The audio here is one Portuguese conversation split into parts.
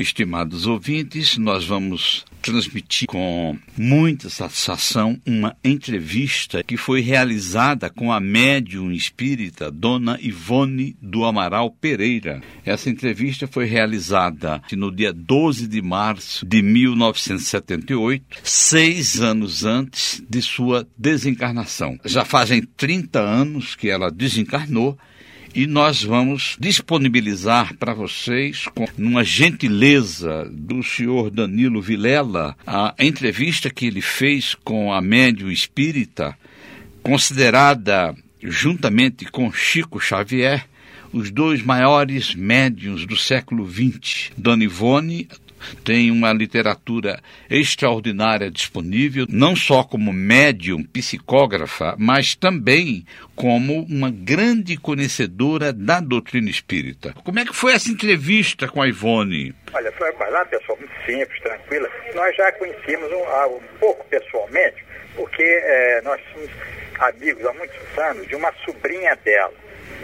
Estimados ouvintes, nós vamos transmitir com muita satisfação uma entrevista que foi realizada com a médium espírita Dona Ivone do Amaral Pereira. Essa entrevista foi realizada no dia 12 de março de 1978, seis anos antes de sua desencarnação. Já fazem 30 anos que ela desencarnou e nós vamos disponibilizar para vocês, com uma gentileza do senhor Danilo Vilela, a entrevista que ele fez com a médium espírita, considerada, juntamente com Chico Xavier, os dois maiores médiums do século XX, Dona Ivone, tem uma literatura extraordinária disponível, não só como médium, psicógrafa, mas também como uma grande conhecedora da doutrina espírita. Como é que foi essa entrevista com a Ivone? Olha, foi uma pessoa muito simples, tranquila. Nós já conhecíamos um, um pouco pessoalmente, porque é, nós somos amigos há muitos anos de uma sobrinha dela.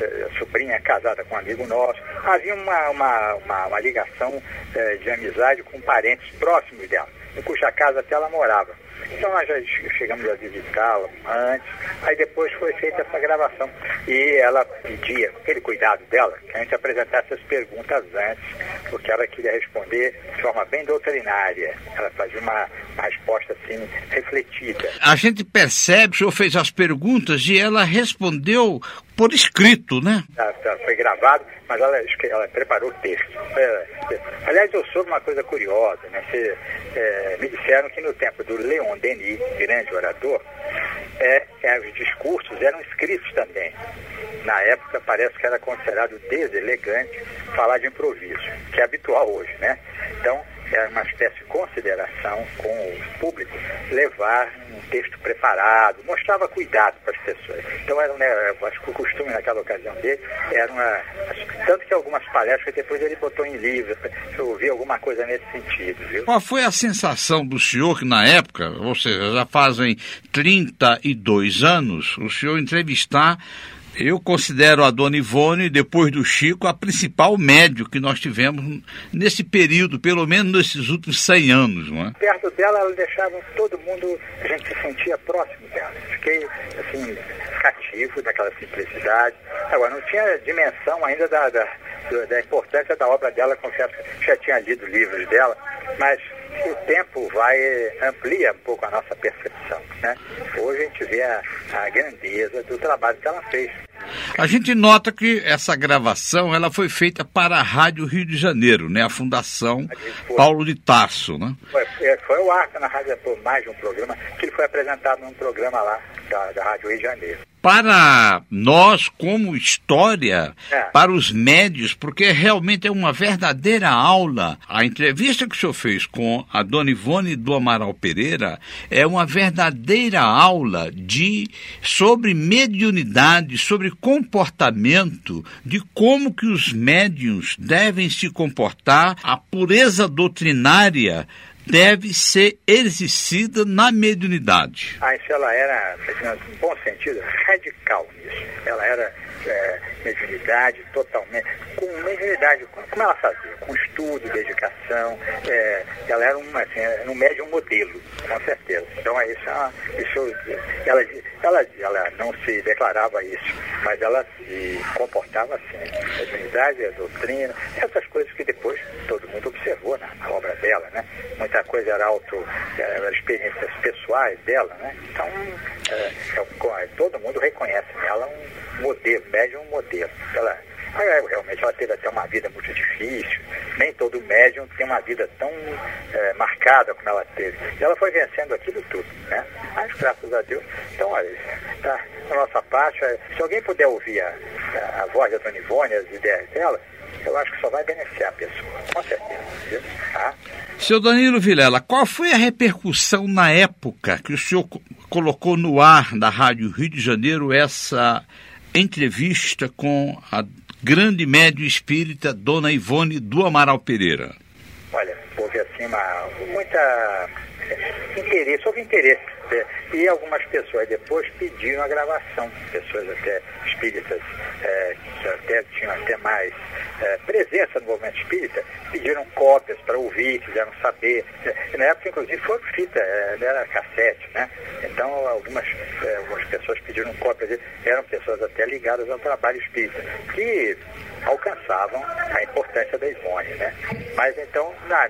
Eh, sobrinha casada com um amigo nosso, havia uma, uma, uma, uma ligação eh, de amizade com parentes próximos dela, em cuja casa até ela morava. Então nós já chegamos a visitá-la antes, aí depois foi feita essa gravação. E ela pedia, aquele cuidado dela, que a gente apresentasse as perguntas antes, porque ela queria responder de forma bem doutrinária. Ela fazia uma, uma resposta assim, refletida. A gente percebe, o senhor fez as perguntas e ela respondeu por escrito, né? Tá, tá, foi gravado, mas ela, ela preparou o texto. É, é. Aliás, eu soube uma coisa curiosa, né? É, me disseram que no tempo do Leon Denis, grande orador, é, é, os discursos eram escritos também. Na época, parece que era considerado deselegante falar de improviso, que é habitual hoje, né? Então, é uma espécie de consideração com o público, levar um texto preparado, mostrava cuidado para as pessoas. Então, era, né, acho que o costume naquela ocasião dele era uma. Tanto que algumas palestras depois ele botou em livro, eu ouvi alguma coisa nesse sentido. Viu? Qual foi a sensação do senhor que, na época, ou seja, já fazem 32 anos, o senhor entrevistar eu considero a Dona Ivone, depois do Chico, a principal médio que nós tivemos nesse período, pelo menos nesses últimos 100 anos, não é? Perto dela, ela deixava todo mundo, a gente se sentia próximo dela. Fiquei, assim, cativo daquela simplicidade. Agora, não tinha dimensão ainda da, da, da importância da obra dela, confesso que já tinha lido livros dela, mas o tempo vai amplia um pouco a nossa percepção. Né? Hoje a gente vê a, a grandeza do trabalho que ela fez. A gente nota que essa gravação ela foi feita para a Rádio Rio de Janeiro, né? A Fundação Paulo de Tarso, né? Foi, é, foi o Arca na rádio por mais de um programa, que ele foi apresentado num programa lá da, da Rádio Rio de Janeiro para nós como história, é. para os médios, porque realmente é uma verdadeira aula. A entrevista que o senhor fez com a dona Ivone do Amaral Pereira é uma verdadeira aula de sobre mediunidade, sobre comportamento, de como que os médiums devem se comportar, a pureza doutrinária deve ser exercida na mediunidade. Ah, isso ela era, no bom sentido, radical nisso. Ela era é, mediunidade totalmente, com mediunidade, como ela fazia, com estudo, dedicação, é, ela era uma, assim, era um médium modelo, com certeza. Então é isso, é isso ela, ela, ela não se declarava isso, mas ela se comportava assim, mediunidade, a doutrina, essas coisas que depois todo mundo observou na, na obra dela, né? Muita coisa era auto, era experiências pessoais dela, né? Então, é, é, todo mundo reconhece nela um modelo, médium um modelo. Ela, realmente ela teve até uma vida muito difícil. Nem todo médium tem uma vida tão é, marcada como ela teve. E ela foi vencendo aquilo tudo, né? Mas graças a Deus. Então, olha, tá, a nossa parte, é, se alguém puder ouvir a, a, a voz da Dona Ivone, as ideias dela, eu acho que só vai beneficiar a pessoa, com certeza. Tá? Seu Danilo Vilela, qual foi a repercussão na época que o senhor colocou no ar da Rádio Rio de Janeiro essa entrevista com a grande médio espírita Dona Ivone do Amaral Pereira? Olha, houve assim uma, muita interesse, houve interesse. Né? E algumas pessoas depois pediram a gravação, pessoas até espíritas é, que até tinham até mais é, presença no movimento espírita, pediram cópias para ouvir, quiseram saber. E na época, inclusive, foi fita, é, era cassete, né? Então, algumas, é, algumas pessoas pediram cópias, eram pessoas até ligadas ao trabalho espírita, que alcançavam a importância da Ivone, né? Mas então, na,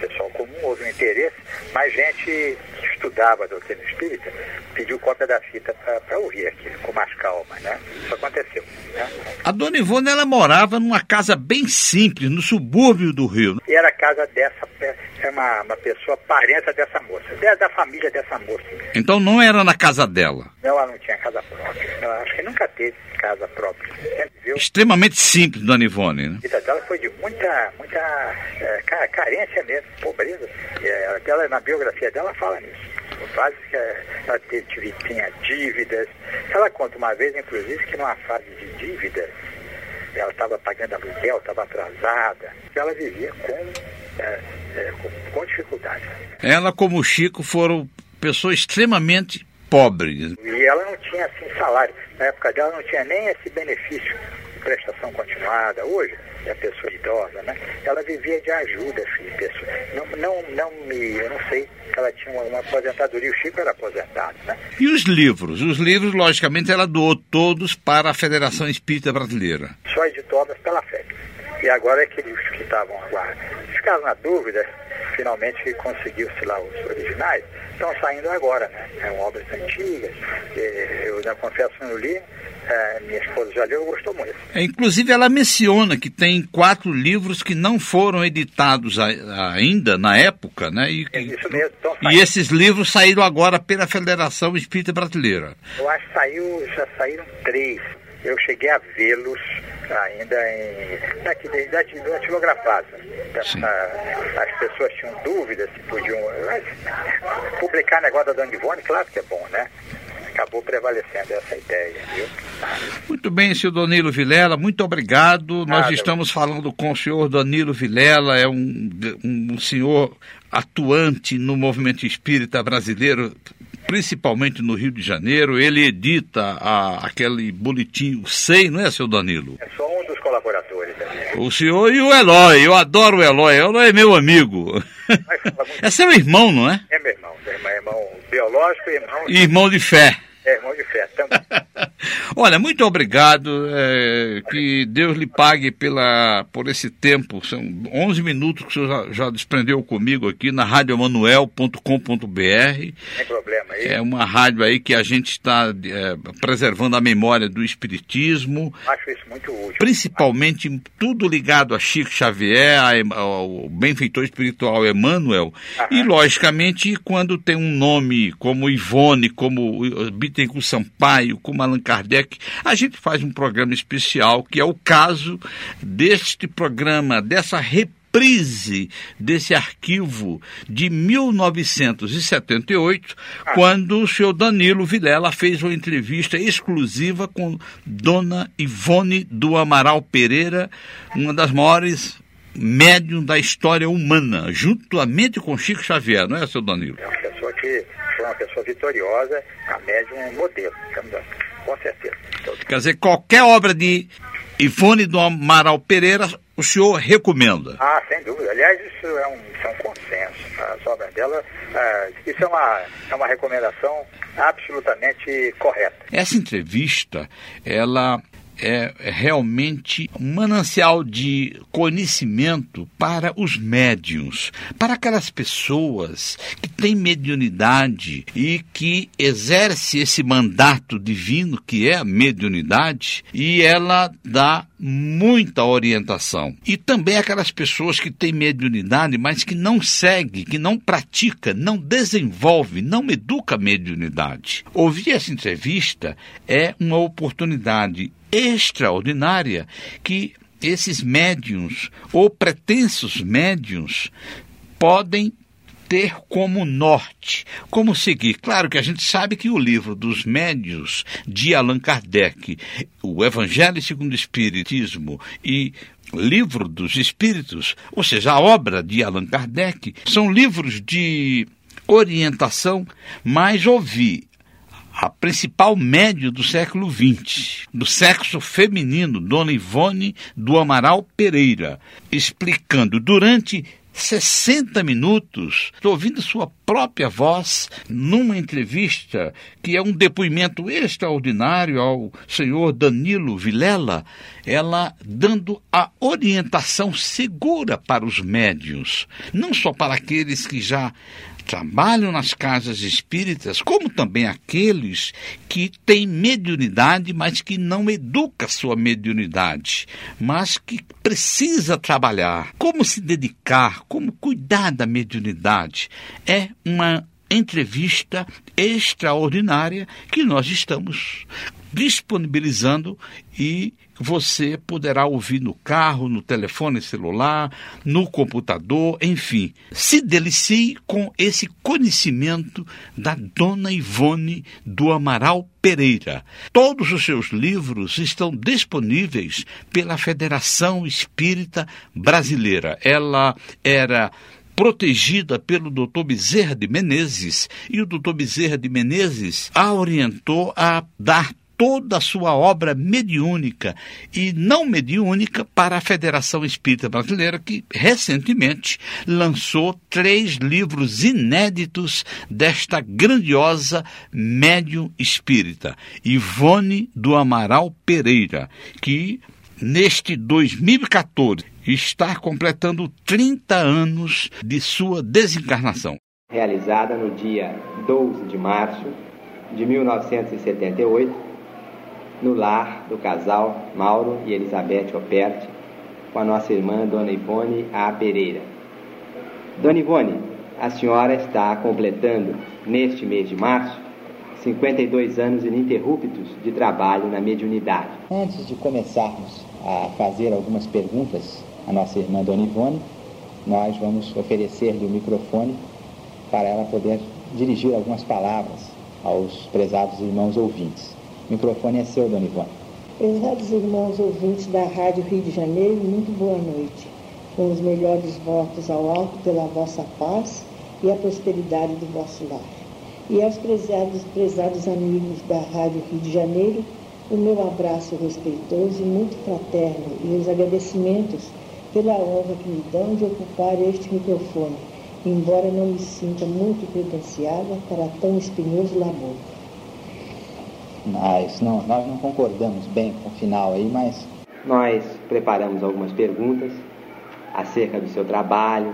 pessoal comum houve um interesse, mas gente que estudava a doutrina espírita pediu cópia da fita para ouvir aquilo, com mais calma, né? Isso aconteceu. Né? A dona Ivone, ela morava numa casa bem simples, no subúrbio do Rio. E era a casa dessa, é uma, uma pessoa parenta dessa moça, da família dessa moça. Então não era na casa dela? Não, ela não tinha casa própria. Acho que nunca teve casa própria. Extremamente simples, dona Ivone, né? A vida dela foi de muita, muita é, carência mesmo, pobreza. É, ela, na biografia dela fala nisso. Fase que ela teve, tinha dívidas. Ela conta uma vez, inclusive, que numa fase de dívidas, ela estava pagando aluguel, estava atrasada. Ela vivia com, é, é, com, com dificuldade. Ela, como o Chico, foram pessoas extremamente pobres. E ela não tinha assim salário. Na época dela não tinha nem esse benefício prestação continuada. Hoje, é a pessoa idosa, né? Ela vivia de ajuda, pessoa. Não, não, não me, eu não sei que ela tinha uma, uma, aposentadoria, o Chico era aposentado, né? E os livros? Os livros, logicamente, ela doou todos para a Federação Espírita Brasileira. Só editou obras pela FEB. E agora aqueles que estavam agora ficaram na dúvida, finalmente conseguiu-se lá os originais, estão saindo agora, né? São obras antigas, eu já confesso não li, é, minha esposa já leu, gostou muito. É, inclusive, ela menciona que tem quatro livros que não foram editados a, a, ainda na época, né? E, é isso mesmo. E esses livros saíram agora pela Federação Espírita Brasileira. Eu acho que saiu, já saíram três. Eu cheguei a vê-los ainda em daqui, datilografado. As pessoas tinham dúvidas se podiam publicar negócio da Dona Ivone, claro que é bom, né? Acabou prevalecendo essa ideia, viu? Muito bem, senhor Danilo Vilela, muito obrigado. Nada. Nós estamos falando com o senhor Danilo Vilela, é um, um senhor atuante no movimento espírita brasileiro, principalmente no Rio de Janeiro. Ele edita a, aquele boletim, o SEI, não é, seu Danilo? É só um dos colaboradores. O senhor e o Eloy, eu adoro o Eloy, o Eloy é meu amigo. É seu irmão, não é? É meu irmão, meu irmão, irmão biológico e irmão... Irmão de fé. É, irmão de fé, também. Olha, muito obrigado. É, que Deus lhe pague pela, por esse tempo. São 11 minutos que o senhor já, já desprendeu comigo aqui na radiomanuel.com.br. Sem problema. Aí. É uma rádio aí que a gente está é, preservando a memória do Espiritismo. Acho isso muito útil. Principalmente tudo ligado a Chico Xavier, ao benfeitor espiritual Emmanuel. Aham. E, logicamente, quando tem um nome como Ivone, como Bittencourt Sampaio, como Allan Kardec, a gente faz um programa especial, que é o caso deste programa, dessa reprise desse arquivo de 1978, ah. quando o senhor Danilo Vilela fez uma entrevista exclusiva com Dona Ivone do Amaral Pereira, uma das maiores médium da história humana, juntamente com Chico Xavier, não é, seu Danilo? É uma pessoa que foi uma pessoa vitoriosa, a médium modelo, com certeza. Quer dizer, qualquer obra de Ivone do Amaral Pereira, o senhor recomenda? Ah, sem dúvida. Aliás, isso é um, isso é um consenso. As obras dela, ah, isso é uma, é uma recomendação absolutamente correta. Essa entrevista, ela é realmente um manancial de conhecimento para os médiums, para aquelas pessoas que têm mediunidade e que exerce esse mandato divino que é a mediunidade e ela dá muita orientação. E também aquelas pessoas que têm mediunidade, mas que não segue, que não pratica, não desenvolve, não educa a mediunidade. Ouvir essa entrevista é uma oportunidade extraordinária que esses médiums ou pretensos médiums podem ter como norte, como seguir. Claro que a gente sabe que o livro dos médios de Allan Kardec, o Evangelho segundo o Espiritismo e Livro dos Espíritos, ou seja, a obra de Allan Kardec, são livros de orientação, mas ouvi a principal médio do século XX, do sexo feminino, Dona Ivone do Amaral Pereira, explicando durante 60 minutos, ouvindo sua própria voz numa entrevista que é um depoimento extraordinário ao senhor Danilo Vilela, ela dando a orientação segura para os médios, não só para aqueles que já trabalham nas casas espíritas, como também aqueles que têm mediunidade, mas que não educa sua mediunidade, mas que precisa trabalhar. Como se dedicar, como cuidar da mediunidade. É uma entrevista extraordinária que nós estamos disponibilizando e você poderá ouvir no carro, no telefone celular, no computador, enfim. Se delicie com esse conhecimento da Dona Ivone do Amaral Pereira. Todos os seus livros estão disponíveis pela Federação Espírita Brasileira. Ela era protegida pelo Dr. Bezerra de Menezes, e o Dr. Bezerra de Menezes a orientou a dar toda a sua obra mediúnica e não mediúnica para a Federação Espírita Brasileira, que recentemente lançou três livros inéditos desta grandiosa médium espírita, Ivone do Amaral Pereira, que neste 2014 está completando 30 anos de sua desencarnação. Realizada no dia 12 de março de 1978 no lar do casal Mauro e Elizabeth Operti, com a nossa irmã Dona Ivone A. Pereira. Dona Ivone, a senhora está completando, neste mês de março, 52 anos ininterruptos de trabalho na mediunidade. Antes de começarmos a fazer algumas perguntas à nossa irmã Dona Ivone, nós vamos oferecer-lhe o microfone para ela poder dirigir algumas palavras aos prezados irmãos ouvintes. O microfone é seu, Dona Ivone. Prezados irmãos ouvintes da Rádio Rio de Janeiro, muito boa noite. Com os melhores votos ao alto pela vossa paz e a prosperidade do vosso lar. E aos prezados, prezados amigos da Rádio Rio de Janeiro, o meu abraço respeitoso e muito fraterno e os agradecimentos pela honra que me dão de ocupar este microfone, embora não me sinta muito credenciada para tão espinhoso labor. Mas não, nós não concordamos bem com o final aí, mas. Nós preparamos algumas perguntas acerca do seu trabalho,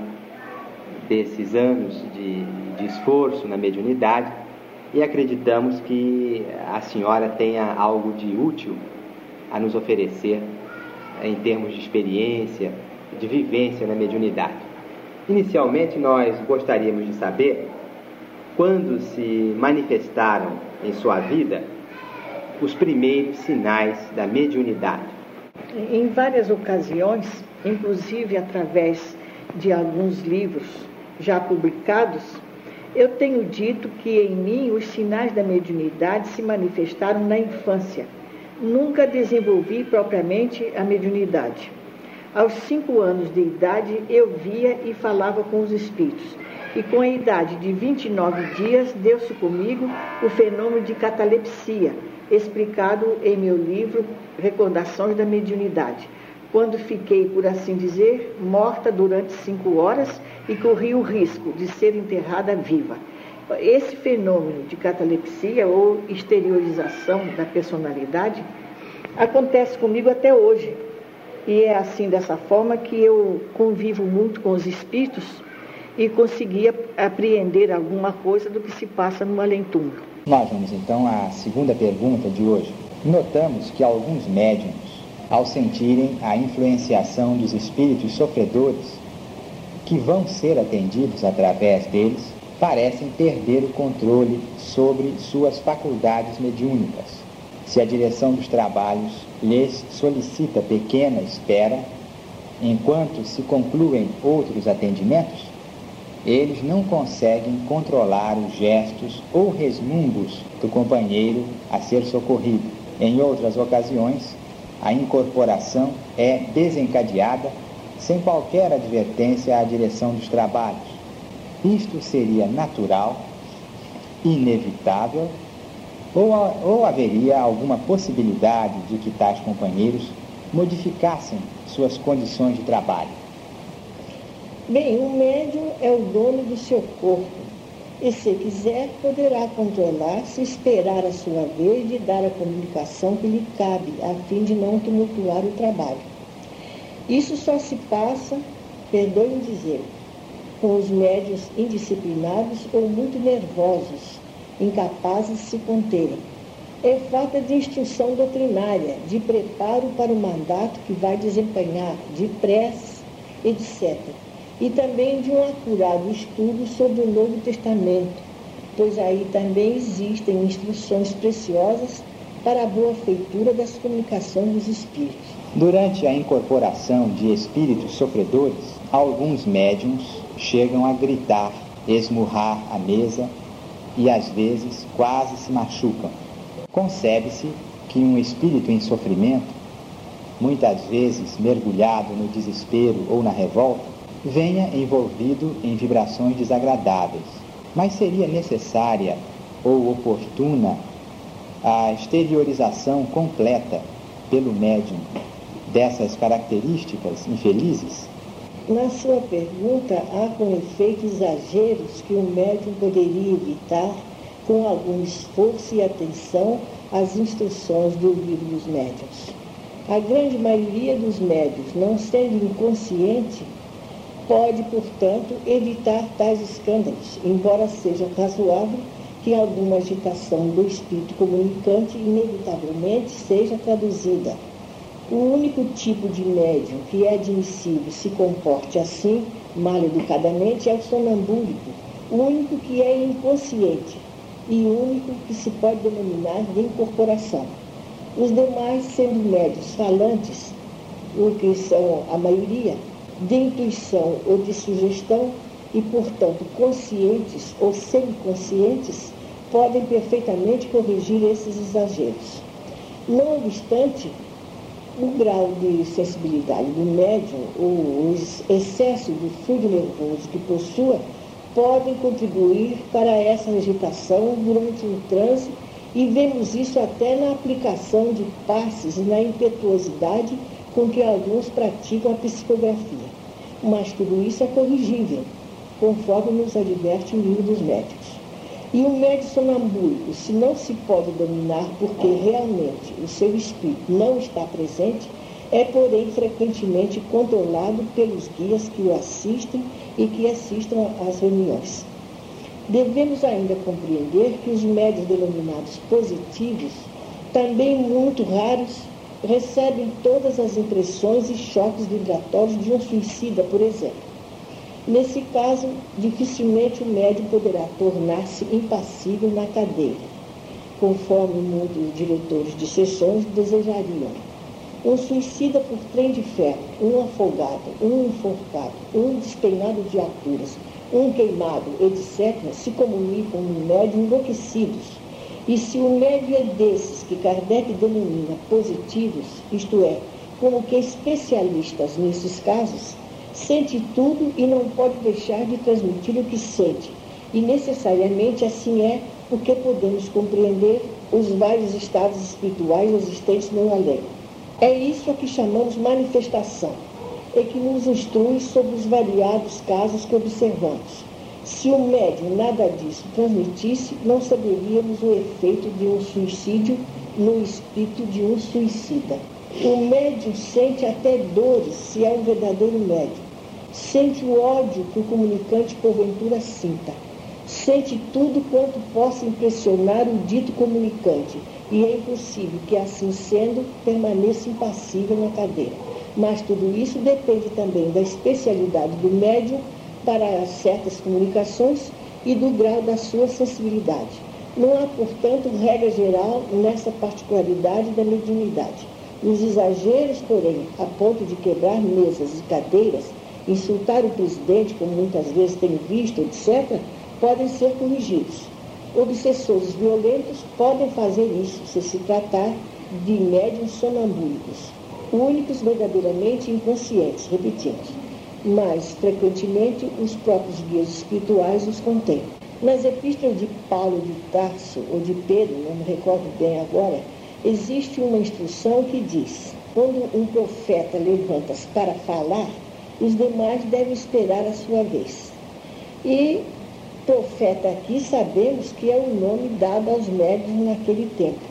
desses anos de, de esforço na mediunidade e acreditamos que a senhora tenha algo de útil a nos oferecer em termos de experiência, de vivência na mediunidade. Inicialmente, nós gostaríamos de saber quando se manifestaram em sua vida os primeiros sinais da mediunidade? Em várias ocasiões, inclusive através de alguns livros já publicados, eu tenho dito que em mim os sinais da mediunidade se manifestaram na infância. Nunca desenvolvi propriamente a mediunidade. Aos cinco anos de idade, eu via e falava com os espíritos. E com a idade de 29 dias, deu-se comigo o fenômeno de catalepsia, explicado em meu livro Recordações da Mediunidade, quando fiquei, por assim dizer, morta durante cinco horas e corri o risco de ser enterrada viva. Esse fenômeno de catalepsia ou exteriorização da personalidade acontece comigo até hoje. E é assim, dessa forma, que eu convivo muito com os espíritos e consegui apreender alguma coisa do que se passa no além-túmulo. Nós vamos então à segunda pergunta de hoje. Notamos que alguns médiums, ao sentirem a influenciação dos espíritos sofredores que vão ser atendidos através deles, parecem perder o controle sobre suas faculdades mediúnicas. Se a direção dos trabalhos lhes solicita pequena espera, enquanto se concluem outros atendimentos, eles não conseguem controlar os gestos ou resmungos do companheiro a ser socorrido. Em outras ocasiões, a incorporação é desencadeada sem qualquer advertência à direção dos trabalhos. Isto seria natural, inevitável, ou, ou haveria alguma possibilidade de que tais companheiros modificassem suas condições de trabalho? Bem, o médium é o dono do seu corpo e, se quiser, poderá controlar-se, esperar a sua vez de dar a comunicação que lhe cabe, a fim de não tumultuar o trabalho. Isso só se passa, perdoe-me dizer, com os médios indisciplinados ou muito nervosos, incapazes de se conterem. É falta de instrução doutrinária, de preparo para o mandato que vai desempenhar, de prece, etc e também de um acurado estudo sobre o Novo Testamento, pois aí também existem instruções preciosas para a boa feitura das comunicações dos espíritos. Durante a incorporação de espíritos sofredores, alguns médiums chegam a gritar, esmurrar a mesa e às vezes quase se machucam. Concebe-se que um espírito em sofrimento, muitas vezes mergulhado no desespero ou na revolta, venha envolvido em vibrações desagradáveis. Mas seria necessária ou oportuna a exteriorização completa pelo médium dessas características infelizes? Na sua pergunta, há com efeito exageros que o médium poderia evitar com algum esforço e atenção às instruções do livro dos médiuns. A grande maioria dos médios, não sendo inconsciente, pode, portanto, evitar tais escândalos, embora seja razoável que alguma agitação do espírito comunicante inevitavelmente seja traduzida. O único tipo de médium que é admissível se comporte assim, mal educadamente, é o sonambúlico, o único que é inconsciente e o único que se pode denominar de incorporação. Os demais, sendo médios falantes, o que são a maioria, de intuição ou de sugestão e, portanto, conscientes ou semiconscientes, podem perfeitamente corrigir esses exageros. Não obstante, o grau de sensibilidade do médium ou o excesso de fluido nervoso que possua podem contribuir para essa agitação durante o transe e vemos isso até na aplicação de passes e na impetuosidade com que alguns praticam a psicografia. Mas tudo isso é corrigível, conforme nos adverte o livro dos médicos. E o médico sonambúlico, se não se pode dominar porque realmente o seu espírito não está presente, é, porém, frequentemente controlado pelos guias que o assistem e que assistam às reuniões. Devemos ainda compreender que os médios denominados positivos, também muito raros, recebem todas as impressões e choques vibratórios de um suicida, por exemplo. Nesse caso, dificilmente o médium poderá tornar-se impassível na cadeira, conforme muitos diretores de sessões desejariam. Um suicida por trem de ferro, um afogado, um enforcado, um despenhado de alturas, um queimado, etc., se comunicam no médium enlouquecidos e se o médio é desses que Kardec denomina positivos, isto é, como que especialistas nesses casos, sente tudo e não pode deixar de transmitir o que sente. E necessariamente assim é porque podemos compreender os vários estados espirituais existentes no além. É isso a que chamamos manifestação, e que nos instrui sobre os variados casos que observamos. Se o médium nada disso transmitisse, não saberíamos o efeito de um suicídio no espírito de um suicida. O médium sente até dores se é um verdadeiro médium. Sente o ódio que o comunicante porventura sinta. Sente tudo quanto possa impressionar o dito comunicante. E é impossível que, assim sendo, permaneça impassível na cadeira. Mas tudo isso depende também da especialidade do médium para certas comunicações e do grau da sua sensibilidade. Não há, portanto, regra geral nessa particularidade da mediunidade. Os exageros, porém, a ponto de quebrar mesas e cadeiras, insultar o presidente, como muitas vezes tenho visto, etc., podem ser corrigidos. Obsessores violentos podem fazer isso se se tratar de médiums sonambúlicos, únicos verdadeiramente inconscientes, repetindo mas frequentemente os próprios guias espirituais os contêm. Nas epístolas de Paulo de Tarso ou de Pedro, não me recordo bem agora, existe uma instrução que diz: quando um profeta levanta-se para falar, os demais devem esperar a sua vez. E profeta aqui sabemos que é o nome dado aos médios naquele tempo.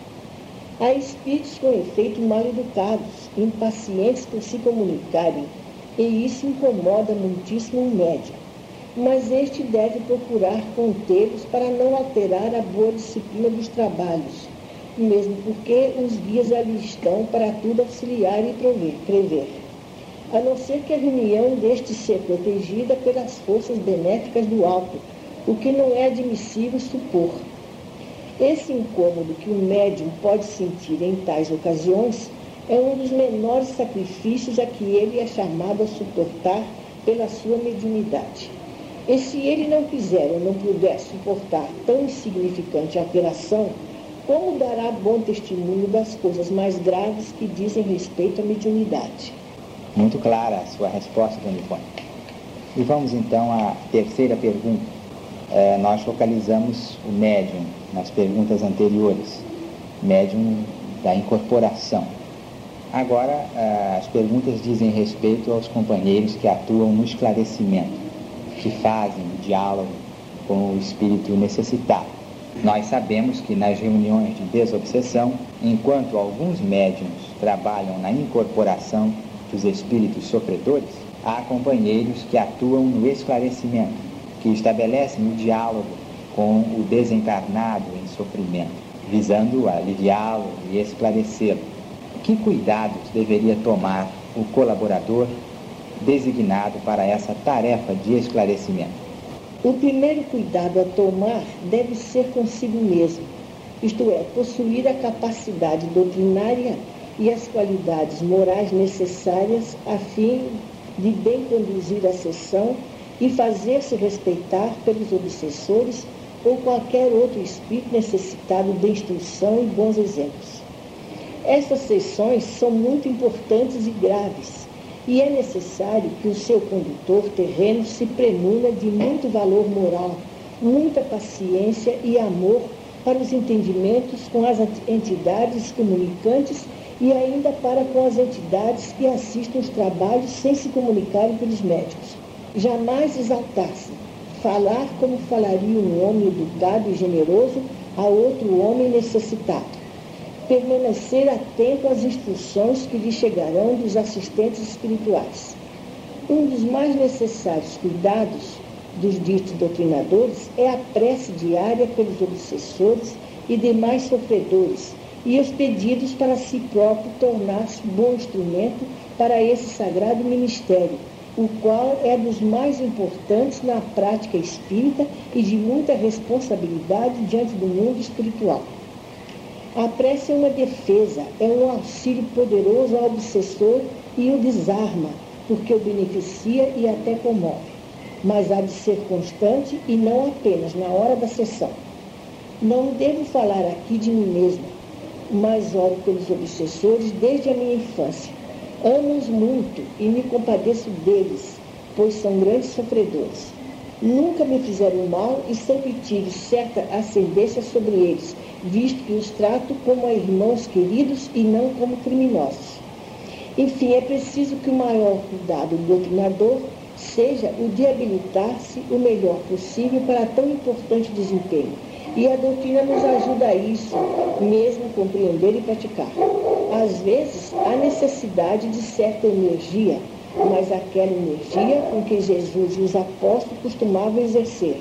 Há espíritos com efeito mal educados, impacientes por se comunicarem, e isso incomoda muitíssimo o médium. Mas este deve procurar contê-los para não alterar a boa disciplina dos trabalhos, mesmo porque os guias ali estão para tudo auxiliar e prever. A não ser que a reunião deste ser protegida pelas forças benéficas do alto, o que não é admissível supor. Esse incômodo que o médium pode sentir em tais ocasiões é um dos menores sacrifícios a que ele é chamado a suportar pela sua mediunidade. E se ele não quiser ou não puder suportar tão insignificante apelação, como dará bom testemunho das coisas mais graves que dizem respeito à mediunidade? Muito clara a sua resposta, Dona Ivone. E vamos então à terceira pergunta. É, nós localizamos o médium nas perguntas anteriores, médium da incorporação. Agora, é, as perguntas dizem respeito aos companheiros que atuam no esclarecimento, que fazem o diálogo com o espírito necessitado. Nós sabemos que nas reuniões de desobsessão, enquanto alguns médiums trabalham na incorporação dos espíritos sofredores, há companheiros que atuam no esclarecimento, que estabelecem o diálogo com o desencarnado em sofrimento, visando aliviá-lo e esclarecê-lo. Que cuidados deveria tomar o colaborador designado para essa tarefa de esclarecimento? O primeiro cuidado a tomar deve ser consigo mesmo, isto é, possuir a capacidade doutrinária e as qualidades morais necessárias a fim de bem conduzir a sessão e fazer-se respeitar pelos obsessores ou qualquer outro espírito necessitado de instrução e bons exemplos. Estas sessões são muito importantes e graves, e é necessário que o seu condutor terreno se premuna de muito valor moral, muita paciência e amor para os entendimentos com as entidades comunicantes e ainda para com as entidades que assistem os trabalhos sem se comunicarem pelos médicos. Jamais exaltar-se, falar como falaria um homem educado e generoso a outro homem necessitado. Permanecer atento às instruções que lhe chegarão dos assistentes espirituais. Um dos mais necessários cuidados dos ditos doutrinadores é a prece diária pelos obsessores e demais sofredores, e os pedidos para si próprio tornar-se bom instrumento para esse sagrado ministério, o qual é dos mais importantes na prática espírita e de muita responsabilidade diante do mundo espiritual. A prece é uma defesa, é um auxílio poderoso ao obsessor e o desarma, porque o beneficia e até comove. Mas há de ser constante e não apenas na hora da sessão. Não devo falar aqui de mim mesma, mas oro pelos obsessores desde a minha infância. Amo-os muito e me compadeço deles, pois são grandes sofredores. Nunca me fizeram mal e sempre tive certa ascendência sobre eles, visto que os trato como irmãos queridos e não como criminosos. Enfim, é preciso que o maior cuidado do doutrinador seja o de habilitar-se o melhor possível para tão importante desempenho e a doutrina nos ajuda a isso, mesmo compreender e praticar. Às vezes, há necessidade de certa energia, mas aquela energia com que Jesus e os apóstolos costumavam exercer.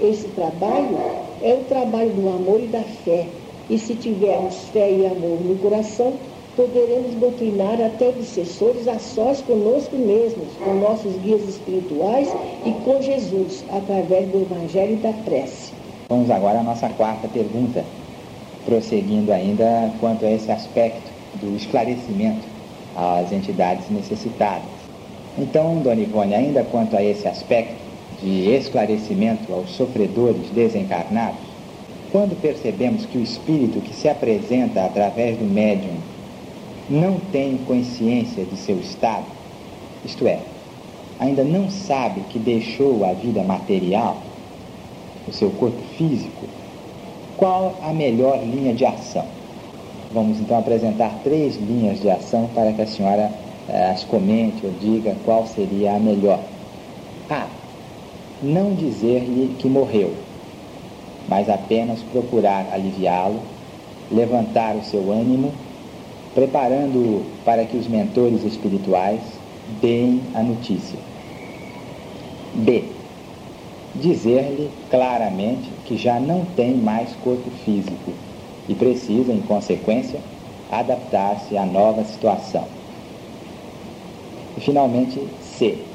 Esse trabalho é o trabalho do amor e da fé, e se tivermos fé e amor no coração, poderemos doutrinar até obsessores a sós conosco mesmos, com nossos guias espirituais e com Jesus, através do Evangelho e da prece. Vamos agora à nossa quarta pergunta, prosseguindo ainda quanto a esse aspecto do esclarecimento às entidades necessitadas. Então, Dona Ivone, ainda quanto a esse aspecto de esclarecimento aos sofredores desencarnados, quando percebemos que o espírito que se apresenta através do médium não tem consciência de seu estado, isto é, ainda não sabe que deixou a vida material, o seu corpo físico, qual a melhor linha de ação? Vamos então apresentar três linhas de ação para que a senhora eh, as comente ou diga qual seria a melhor. A. Não dizer-lhe que morreu, mas apenas procurar aliviá-lo, levantar o seu ânimo, preparando-o para que os mentores espirituais deem a notícia. B. Dizer-lhe claramente que já não tem mais corpo físico e precisa, em consequência, adaptar-se à nova situação. E, finalmente, C.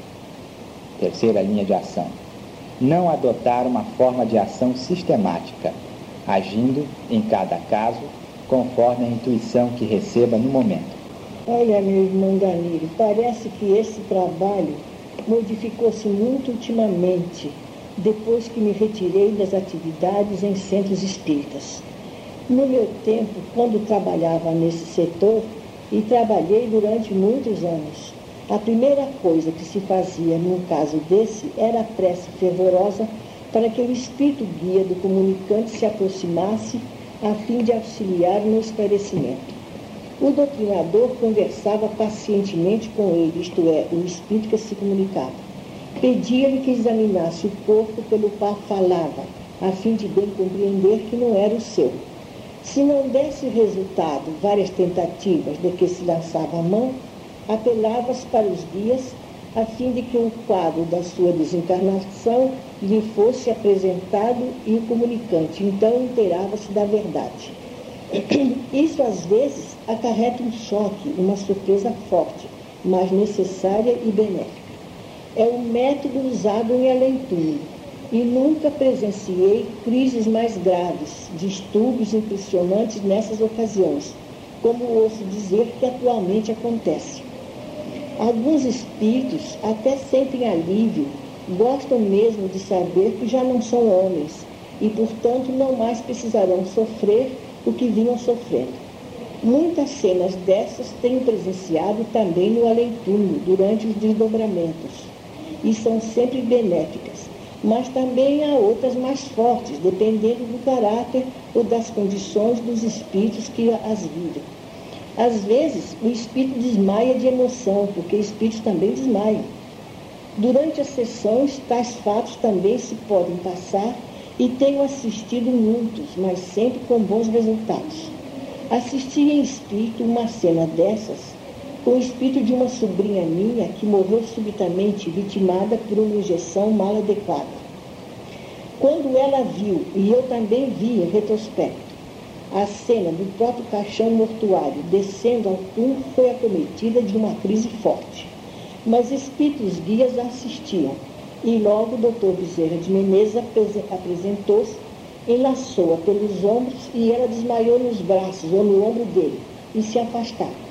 Terceira linha de ação. Não adotar uma forma de ação sistemática, agindo, em cada caso, conforme a intuição que receba no momento. Olha, meu irmão Danilo, parece que esse trabalho modificou-se muito ultimamente, depois que me retirei das atividades em centros espíritas. No meu tempo, quando trabalhava nesse setor, e trabalhei durante muitos anos, a primeira coisa que se fazia num caso desse era a prece fervorosa para que o espírito guia do comunicante se aproximasse a fim de auxiliar no esclarecimento. O doutrinador conversava pacientemente com ele, isto é, o espírito que se comunicava. Pedia-lhe que examinasse o corpo pelo qual falava, a fim de bem compreender que não era o seu. Se não desse resultado várias tentativas de que se lançava a mão, apelava-se para os guias a fim de que o quadro da sua desencarnação lhe fosse apresentado e o comunicante então inteirava-se da verdade. Isso às vezes acarreta um choque, uma surpresa forte, mas necessária e benéfica. É um método usado em além e nunca presenciei crises mais graves, distúrbios impressionantes nessas ocasiões, como ouço dizer que atualmente acontece. Alguns espíritos até sentem alívio, gostam mesmo de saber que já não são homens e, portanto, não mais precisarão sofrer o que vinham sofrendo. Muitas cenas dessas tenho presenciado também no além-túmulo, durante os desdobramentos, e são sempre benéficas, mas também há outras mais fortes, dependendo do caráter ou das condições dos espíritos que as vivem. Às vezes, o espírito desmaia de emoção, porque espíritos também desmaiam. Durante as sessões, tais fatos também se podem passar e tenho assistido muitos, mas sempre com bons resultados. Assisti em espírito uma cena dessas com o espírito de uma sobrinha minha que morreu subitamente vitimada por uma injeção mal adequada. Quando ela viu, e eu também vi em retrospecto, a cena do próprio caixão mortuário descendo ao túmulo foi acometida de uma crise forte. Mas espíritos guias assistiam e logo o doutor Bezerra de Menezes apresentou-se, enlaçou-a pelos ombros e ela desmaiou nos braços ou no ombro dele e se afastaram.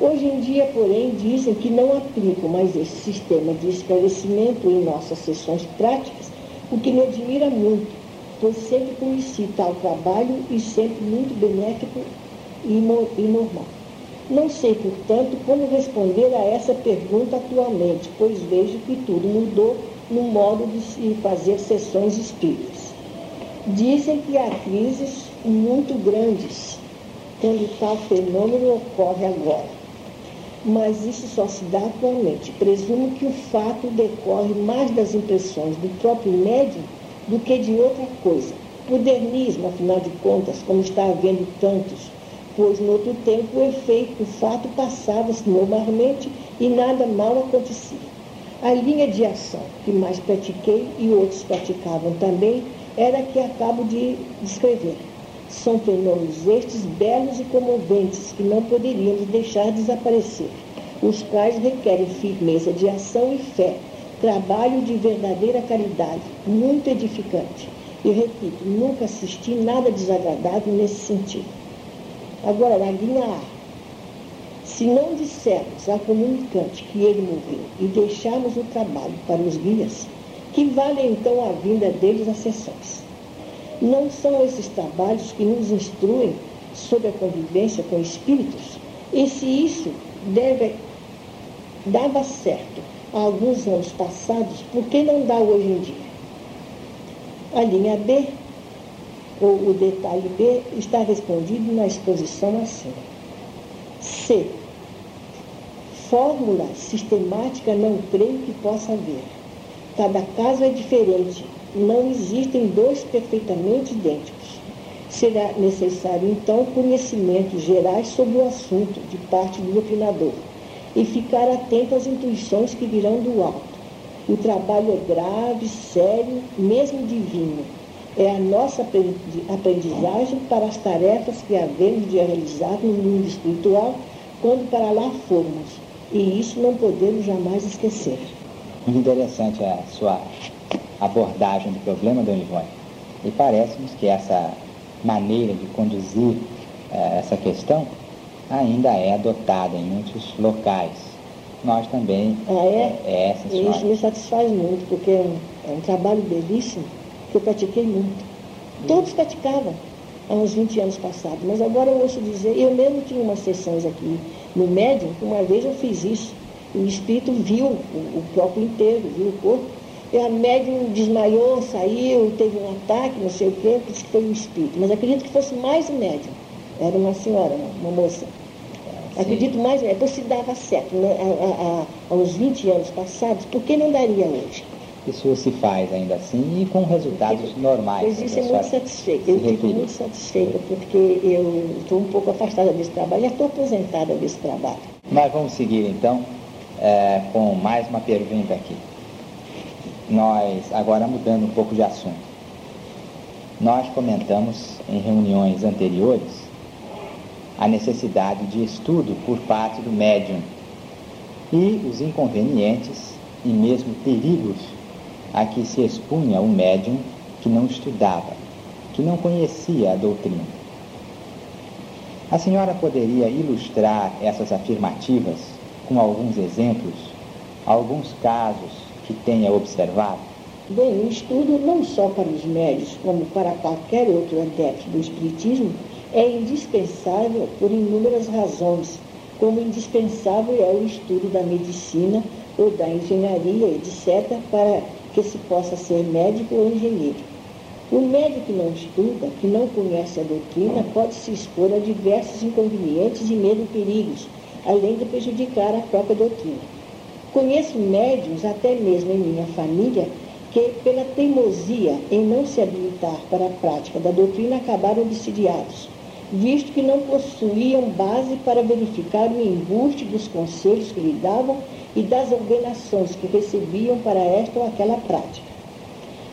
Hoje em dia, porém, dizem que não aplicam mais esse sistema de esclarecimento em nossas sessões práticas, o que me admira muito, pois sempre conheci tal trabalho e sempre muito benéfico e, normal. Não sei, portanto, como responder a essa pergunta atualmente, pois vejo que tudo mudou no modo de se fazer sessões espíritas. Dizem que há crises muito grandes quando tal fenômeno ocorre agora. Mas isso só se dá atualmente. Presumo que o fato decorre mais das impressões do próprio médium do que de outra coisa. Modernismo, afinal de contas, como está havendo tantos, pois no outro tempo o efeito, o fato passava-se normalmente e nada mal acontecia. A linha de ação que mais pratiquei e outros praticavam também era a que acabo de descrever. São fenômenos estes belos e comoventes que não poderíamos deixar desaparecer, os quais requerem firmeza de ação e fé, trabalho de verdadeira caridade, muito edificante. E repito, nunca assisti nada desagradável nesse sentido. Agora, na linha A, se não dissermos ao comunicante que ele morreu e deixarmos o trabalho para os guias, que vale então a vinda deles às sessões? Não são esses trabalhos que nos instruem sobre a convivência com espíritos? E se isso deve, dava certo há alguns anos passados, por que não dá hoje em dia? A linha B, ou o detalhe B, está respondido na exposição assim. C. Fórmula sistemática não creio que possa haver. Cada caso é diferente. Não existem dois perfeitamente idênticos. Será necessário, então, conhecimentos gerais sobre o assunto de parte do doutrinador e ficar atento às intuições que virão do alto. O trabalho é grave, sério, mesmo divino. É a nossa aprendizagem para as tarefas que havemos de realizar no mundo espiritual quando para lá formos. E isso não podemos jamais esquecer. Muito interessante a sua abordagem do problema, Dona Ivone. E parece-nos que essa maneira de conduzir eh, essa questão ainda é adotada em muitos locais. Nós também. Ah, é? É, essa Isso me satisfaz muito, porque é um, é um trabalho belíssimo que eu pratiquei muito. Todos praticavam há uns 20 anos passados, mas agora eu ouço dizer, eu mesmo tinha umas sessões aqui no médium, uma vez eu fiz isso. O espírito viu o, o próprio inteiro, viu o corpo. E a médium desmaiou, saiu, teve um ataque, não sei o quê, disse que foi um espírito. Mas acredito que fosse mais um médium. Era uma senhora, uma moça. Acredito mais, é, se dava certo né, há, há, há uns 20 anos passados, por que não daria hoje? Isso se faz ainda assim e com resultados normais. Pois isso é muito satisfeita. Eu fico muito satisfeita porque eu estou um pouco afastada desse trabalho e estou aposentada desse trabalho. Nós vamos seguir então é, com mais uma pergunta aqui. Nós, agora mudando um pouco de assunto. Nós comentamos em reuniões anteriores a necessidade de estudo por parte do médium e os inconvenientes e mesmo perigos a que se expunha o médium que não estudava, que não conhecia a doutrina. A senhora poderia ilustrar essas afirmativas com alguns exemplos, alguns casos que tenha observado? Bem, o estudo não só para os médios, como para qualquer outro adepto do Espiritismo, é indispensável por inúmeras razões, como indispensável é o estudo da medicina ou da engenharia, etc., para que se possa ser médico ou engenheiro. O médico que não estuda, que não conhece a doutrina, pode se expor a diversos inconvenientes e mesmo perigos, além de prejudicar a própria doutrina. Conheço médios, até mesmo em minha família, que, pela teimosia em não se habilitar para a prática da doutrina, acabaram obsidiados visto que não possuíam base para verificar o embuste dos conselhos que lhe davam e das ordenações que recebiam para esta ou aquela prática.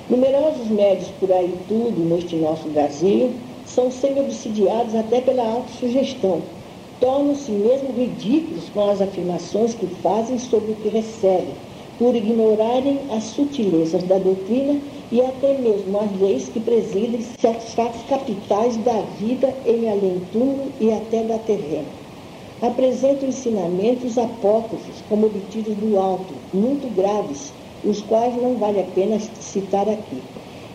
Numerosos médios por aí tudo neste nosso Brasil são semi-obsidiados até pela autossugestão. Tornam-se mesmo ridículos com as afirmações que fazem sobre o que recebem, por ignorarem as sutilezas da doutrina e até mesmo as leis que presidem certos fatos capitais da vida em além-túmulo e até da terrena. Apresentam ensinamentos apócrifos, como obtidos do alto, muito graves, os quais não vale a pena citar aqui.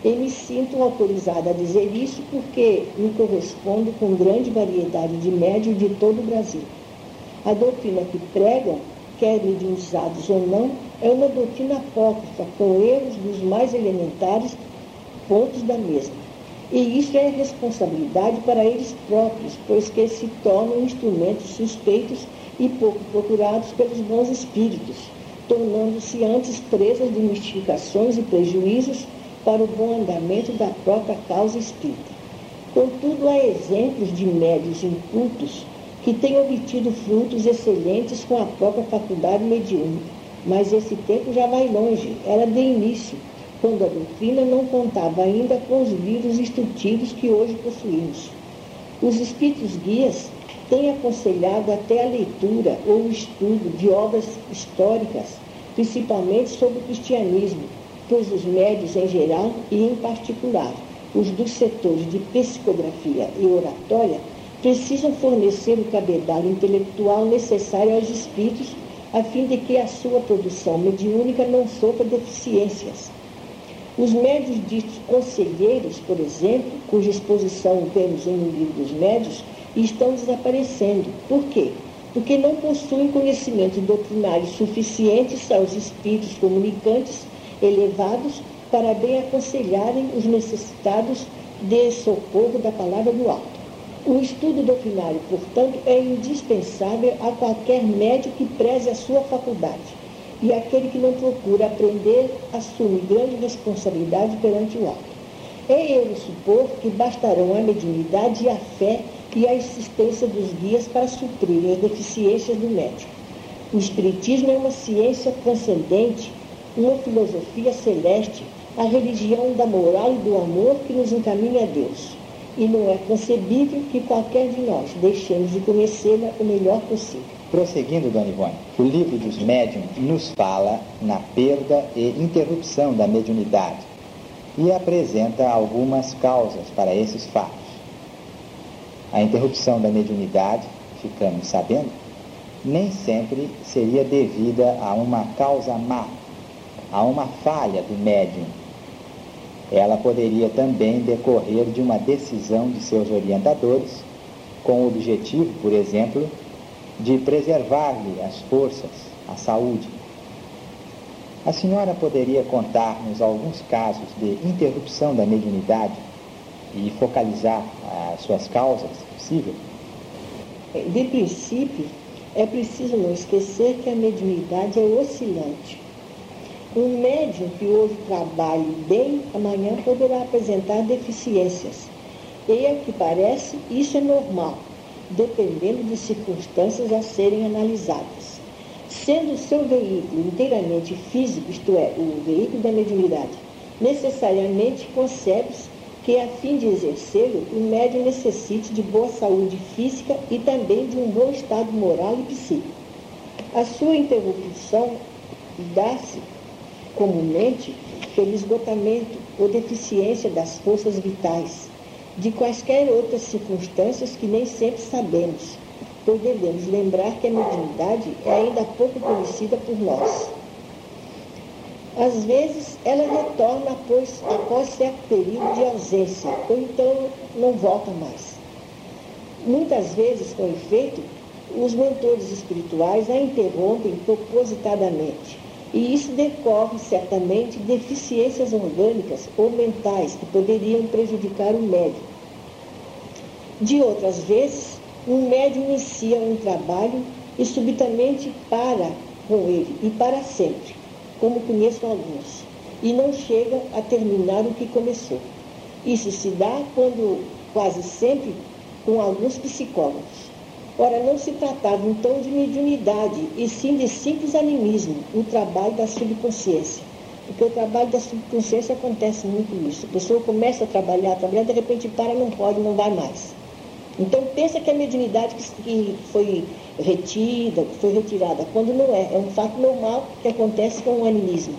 E me sinto autorizada a dizer isso porque me correspondo com grande variedade de médios de todo o Brasil. A doutrina que pregam quer mediunizados ou não, é uma doutrina apócrifa, com erros dos mais elementares pontos da mesma. E isso é responsabilidade para eles próprios, pois que se tornam instrumentos suspeitos e pouco procurados pelos bons espíritos, tornando-se antes presas de mistificações e prejuízos para o bom andamento da própria causa espírita. Contudo, há exemplos de médios incultos que tem obtido frutos excelentes com a própria faculdade mediúnica. Mas esse tempo já vai longe, era de início, quando a doutrina não contava ainda com os livros instrutivos que hoje possuímos. Os espíritos guias têm aconselhado até a leitura ou o estudo de obras históricas, principalmente sobre o cristianismo, pois os médios em geral e em particular os dos setores de psicografia e oratória precisam fornecer o cabedal intelectual necessário aos espíritos a fim de que a sua produção mediúnica não sofra deficiências. Os médios ditos conselheiros, por exemplo, cuja exposição vemos em um livro dos médios, estão desaparecendo. Por quê? porque não possuem conhecimentos doutrinários suficientes aos espíritos comunicantes elevados para bem aconselharem os necessitados de socorro da palavra do alto. O estudo doutrinário, portanto, é indispensável a qualquer médico que preze a sua faculdade, e aquele que não procura aprender assume grande responsabilidade perante o alto. É ele supor que bastarão a mediunidade e a fé e a existência dos guias para suprir as deficiências do médico. O Espiritismo é uma ciência transcendente, uma filosofia celeste, a religião da moral e do amor que nos encaminha a Deus. E não é concebível que qualquer de nós deixemos de conhecê-la o melhor possível. Prosseguindo, Dona Ivone, o livro dos médiuns nos fala na perda e interrupção da mediunidade e apresenta algumas causas para esses fatos. A interrupção da mediunidade, ficamos sabendo, nem sempre seria devida a uma causa má, a uma falha do médium. Ela poderia também decorrer de uma decisão de seus orientadores, com o objetivo, por exemplo, de preservar-lhe as forças, a saúde. A senhora poderia contar-nos alguns casos de interrupção da mediunidade e focalizar as suas causas, se possível? De princípio, é preciso não esquecer que a mediunidade é oscilante. Um médium que hoje trabalhe bem, amanhã poderá apresentar deficiências. E, ao que parece, isso é normal dependendo de circunstâncias a serem analisadas. Sendo seu veículo inteiramente físico, isto é, o veículo da mediunidade, necessariamente concebe-se que, a fim de exercê-lo, o médium necessite de boa saúde física e também de um bom estado moral e psíquico. A sua interrupção dá-se comumente pelo esgotamento ou deficiência das forças vitais, de quaisquer outras circunstâncias que nem sempre sabemos, pois devemos lembrar que a mediunidade é ainda pouco conhecida por nós. Às vezes, ela retorna após, após certo período de ausência, ou então não volta mais. Muitas vezes, com efeito, os mentores espirituais a interrompem propositadamente, e isso decorre certamente de deficiências orgânicas ou mentais que poderiam prejudicar o médium. De outras vezes, um médium inicia um trabalho e subitamente para com ele e para sempre, como conheço alguns, e não chega a terminar o que começou. Isso se dá quando, quase sempre, com alguns psicólogos. Ora, não se tratava então de mediunidade, e sim de simples animismo, o trabalho da subconsciência. Porque o trabalho da subconsciência acontece muito isso. A pessoa começa a trabalhar, a trabalhar, de repente para, não pode, não vai mais. Então pensa que a mediunidade que foi retida, que foi retirada, quando não é. É um fato normal que acontece com o animismo.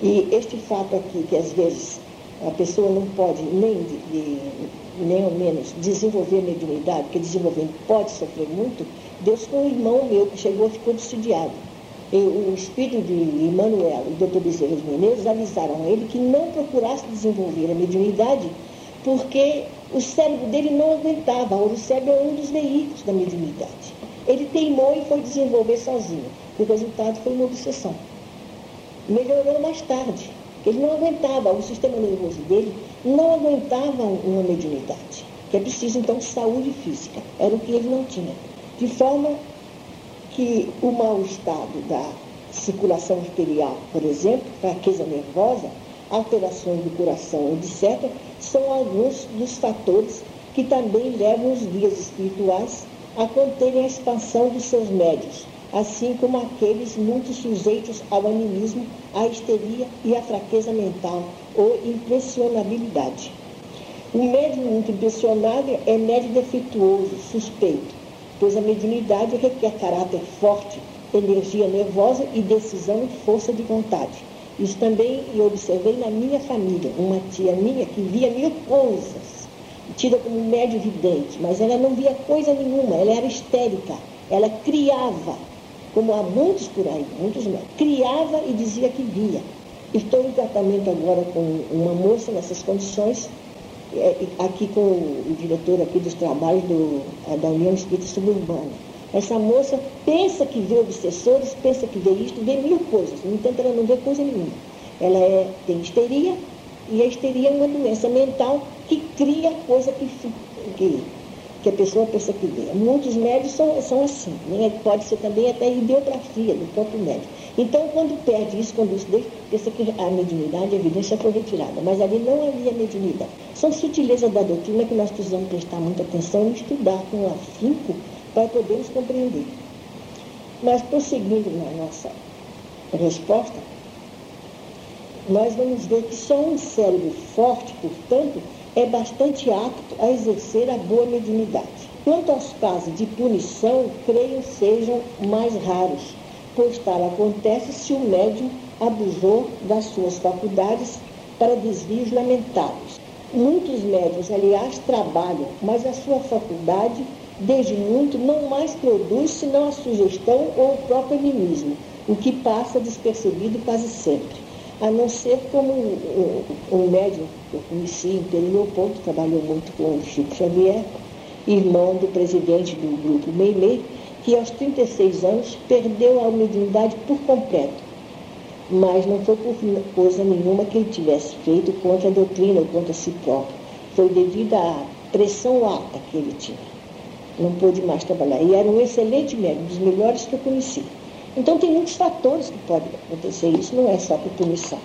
E este fato aqui, que às vezes a pessoa não pode nem de, de nem ao menos desenvolver a mediunidade, porque desenvolvendo pode sofrer muito, Deus com um irmão meu que chegou ficou decidiado. E o espírito de Emmanuel e Dr. Bezerra de Menezes avisaram a ele que não procurasse desenvolver a mediunidade, porque o cérebro dele não aguentava. O cérebro é um dos veículos da mediunidade. Ele teimou e foi desenvolver sozinho. O resultado foi uma obsessão. Melhorou mais tarde. Ele não aguentava, o sistema nervoso dele não aguentava uma mediunidade, que é preciso então saúde física, era o que ele não tinha. De forma que o mau estado da circulação arterial, por exemplo, fraqueza nervosa, alterações do coração, etc., são alguns dos fatores que também levam os guias espirituais a conterem a expansão dos seus médios, assim como aqueles muito sujeitos ao animismo, à histeria e à fraqueza mental ou impressionabilidade. O médium muito impressionado é médio defeituoso, suspeito, pois a mediunidade requer caráter forte, energia nervosa e decisão e força de vontade. Isso também eu observei na minha família, uma tia minha que via mil coisas, tida como médio vidente, mas ela não via coisa nenhuma, ela era histérica, ela criava como há muitos por aí, muitos médicos, criava e dizia que via. Estou em tratamento agora com uma moça nessas condições, é, aqui com o diretor aqui dos trabalhos do, da União Espírita Suburbana. Essa moça pensa que vê obsessores, pensa que vê isto, vê mil coisas. No entanto, ela não vê coisa nenhuma. Ela é, tem histeria, e a histeria é uma doença mental que cria coisa que, que, que a pessoa pensa que vê. Muitos médicos são, são assim. Né? Pode ser também até ideografia do próprio médico. Então, quando perde isso, quando isso deixa, pensa que a mediunidade, a evidência foi retirada. Mas ali não havia mediunidade. São sutilezas da doutrina que nós precisamos prestar muita atenção e estudar com afinco para podermos compreender. Mas, prosseguindo na nossa resposta, nós vamos ver que só um cérebro forte, portanto, é bastante apto a exercer a boa mediunidade. Quanto aos casos de punição, creio sejam mais raros, pois tal acontece se o médium abusou das suas faculdades para desvios lamentáveis. Muitos médios, aliás, trabalham, mas a sua faculdade, desde muito, não mais produz senão a sugestão ou o próprio animismo, o que passa despercebido quase sempre a não ser como um, um médium que eu conheci em Pedro Leopoldo, trabalhou muito com o Chico Xavier, irmão do presidente do grupo Meilei, que aos 36 anos perdeu a mediunidade por completo. Mas não foi por coisa nenhuma que ele tivesse feito contra a doutrina ou contra si próprio. Foi devido à pressão alta que ele tinha. Não pôde mais trabalhar. E era um excelente médium, dos melhores que eu conheci. Então tem muitos fatores que podem acontecer. Isso não é só por punição.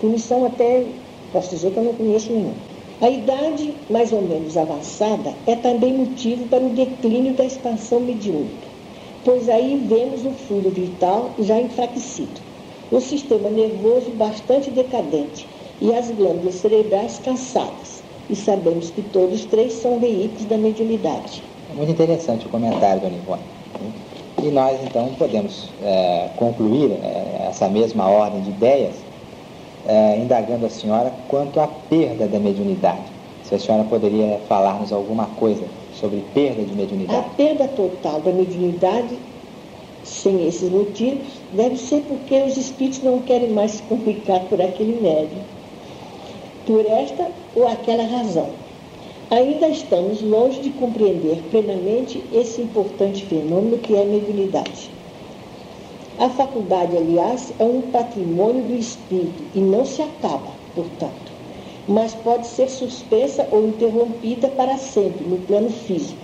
Punição até, posso dizer que eu não conheço nenhum. A idade mais ou menos avançada é também motivo para o declínio da expansão mediúnica, pois aí vemos o fluido vital já enfraquecido, o sistema nervoso bastante decadente e as glândulas cerebrais cansadas. E sabemos que todos três são veículos da mediunidade. Muito interessante o comentário, Dona Ivone. E nós então podemos é, concluir é, essa mesma ordem de ideias é, indagando a senhora quanto à perda da mediunidade. Se a senhora poderia falar-nos alguma coisa sobre perda de mediunidade. A perda total da mediunidade, sem esses motivos, deve ser porque os espíritos não querem mais se complicar por aquele médium. Por esta ou aquela razão. Ainda estamos longe de compreender plenamente esse importante fenômeno que é a mediunidade. A faculdade, aliás, é um patrimônio do espírito e não se acaba, portanto, mas pode ser suspensa ou interrompida para sempre no plano físico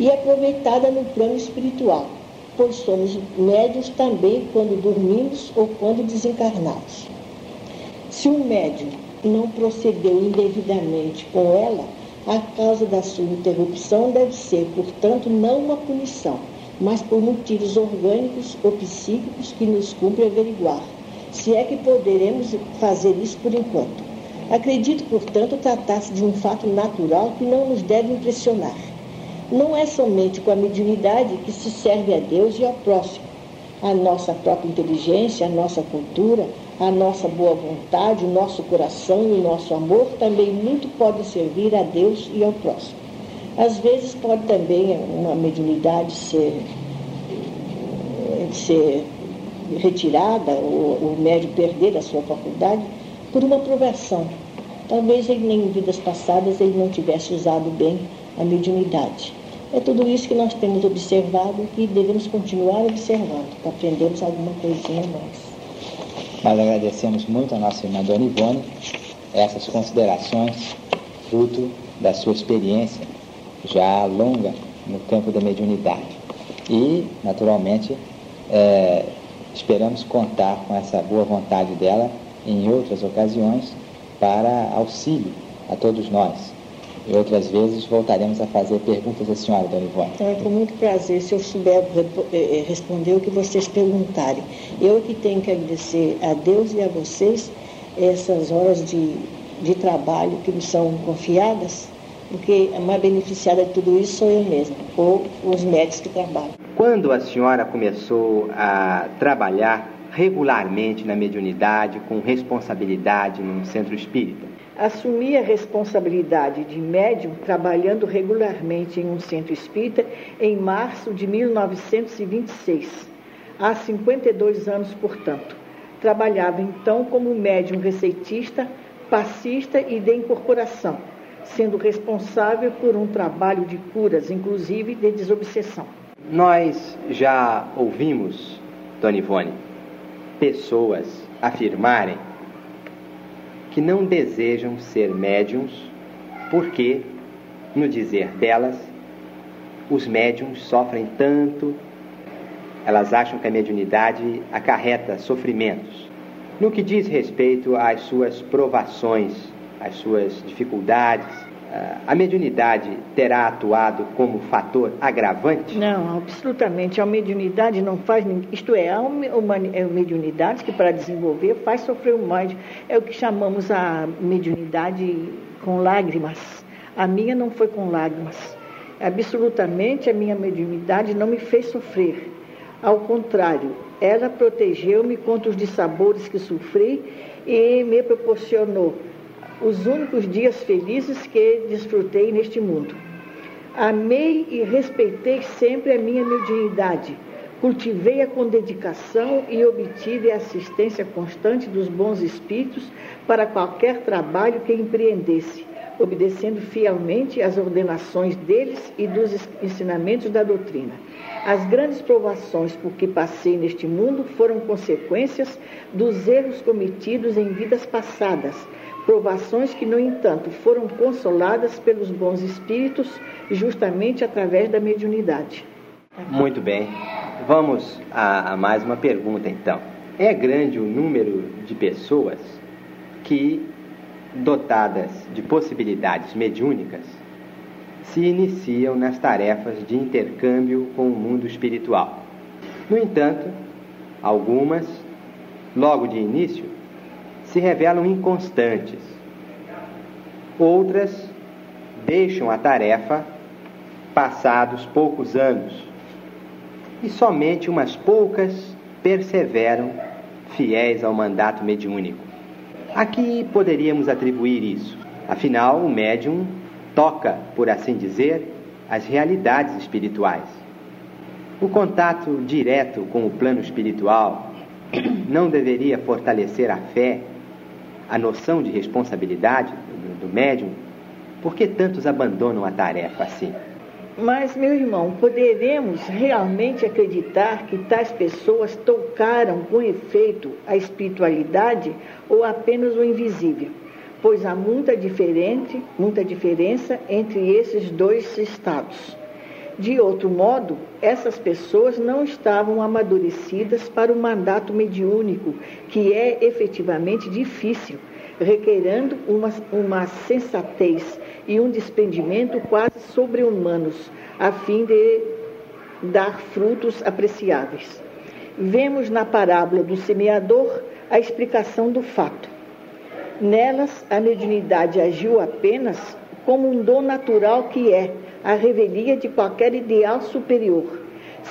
e aproveitada no plano espiritual, pois somos médios também quando dormimos ou quando desencarnados. Se um médium não procedeu indevidamente com ela, a causa da sua interrupção deve ser, portanto, não uma punição, mas por motivos orgânicos ou psíquicos que nos cumpre averiguar, se é que poderemos fazer isso por enquanto. Acredito, portanto, tratar-se de um fato natural que não nos deve impressionar. Não é somente com a mediunidade que se serve a Deus e ao próximo. A nossa própria inteligência, a nossa cultura, a nossa boa vontade, o nosso coração e o nosso amor também muito podem servir a Deus e ao próximo. Às vezes pode também uma mediunidade ser, ser retirada, ou o médium perder a sua faculdade, por uma provação. Talvez ele, em vidas passadas ele não tivesse usado bem a mediunidade. É tudo isso que nós temos observado e devemos continuar observando, para aprendermos alguma coisinha mais. Nós agradecemos muito a nossa irmã Dona Ivone essas considerações, fruto da sua experiência já longa no campo da mediunidade. E, naturalmente, é, esperamos contar com essa boa vontade dela em outras ocasiões para auxílio a todos nós e outras vezes voltaremos a fazer perguntas à senhora, Dona Ivone. Então, é com muito prazer, se eu souber eh, eh, responder o que vocês perguntarem. Eu que tenho que agradecer a Deus e a vocês essas horas de, de trabalho que me são confiadas, porque a mais beneficiada de tudo isso sou eu mesma, ou os médicos que trabalham. Quando a senhora começou a trabalhar regularmente na mediunidade, com responsabilidade num centro espírita? Assumi a responsabilidade de médium trabalhando regularmente em um centro espírita em março de 1926, há 52 anos, portanto. Trabalhava então como médium receitista, passista e de incorporação, sendo responsável por um trabalho de curas, inclusive de desobsessão. Nós já ouvimos, Dona Ivone, pessoas afirmarem que não desejam ser médiums porque, no dizer delas, os médiums sofrem tanto, elas acham que a mediunidade acarreta sofrimentos. No que diz respeito às suas provações, às suas dificuldades, a mediunidade terá atuado como fator agravante? Não, absolutamente. A mediunidade não faz. Isto é, a é mediunidade que, para desenvolver, faz sofrer o mais. É o que chamamos a mediunidade com lágrimas. A minha não foi com lágrimas. Absolutamente, a minha mediunidade não me fez sofrer. Ao contrário, ela protegeu-me contra os dissabores que sofri e me proporcionou os únicos dias felizes que desfrutei neste mundo. Amei e respeitei sempre a minha mediunidade. Cultivei-a com dedicação e obtive a assistência constante dos bons espíritos para qualquer trabalho que empreendesse, obedecendo fielmente às ordenações deles e dos ensinamentos da doutrina. As grandes provações por que passei neste mundo foram consequências dos erros cometidos em vidas passadas provações que, no entanto, foram consoladas pelos bons espíritos justamente através da mediunidade. Muito bem. Vamos a, a mais uma pergunta, então. É grande o número de pessoas que, dotadas de possibilidades mediúnicas, se iniciam nas tarefas de intercâmbio com o mundo espiritual. No entanto, algumas, logo de início, se revelam inconstantes. Outras deixam a tarefa passados poucos anos e somente umas poucas perseveram fiéis ao mandato mediúnico. A que poderíamos atribuir isso? Afinal, o médium toca, por assim dizer, as realidades espirituais. O contato direto com o plano espiritual não deveria fortalecer a fé a noção de responsabilidade do, do médium, por que tantos abandonam a tarefa assim? Mas, meu irmão, poderemos realmente acreditar que tais pessoas tocaram com efeito a espiritualidade ou apenas o invisível? Pois há muita, diferente, muita diferença entre esses dois estados. De outro modo, essas pessoas não estavam amadurecidas para o mandato mediúnico, que é efetivamente difícil, requerendo uma, uma sensatez e um despendimento quase sobre-humanos, a fim de dar frutos apreciáveis. Vemos na parábola do semeador a explicação do fato. Nelas, a mediunidade agiu apenas como um dom natural que é a revelia de qualquer ideal superior,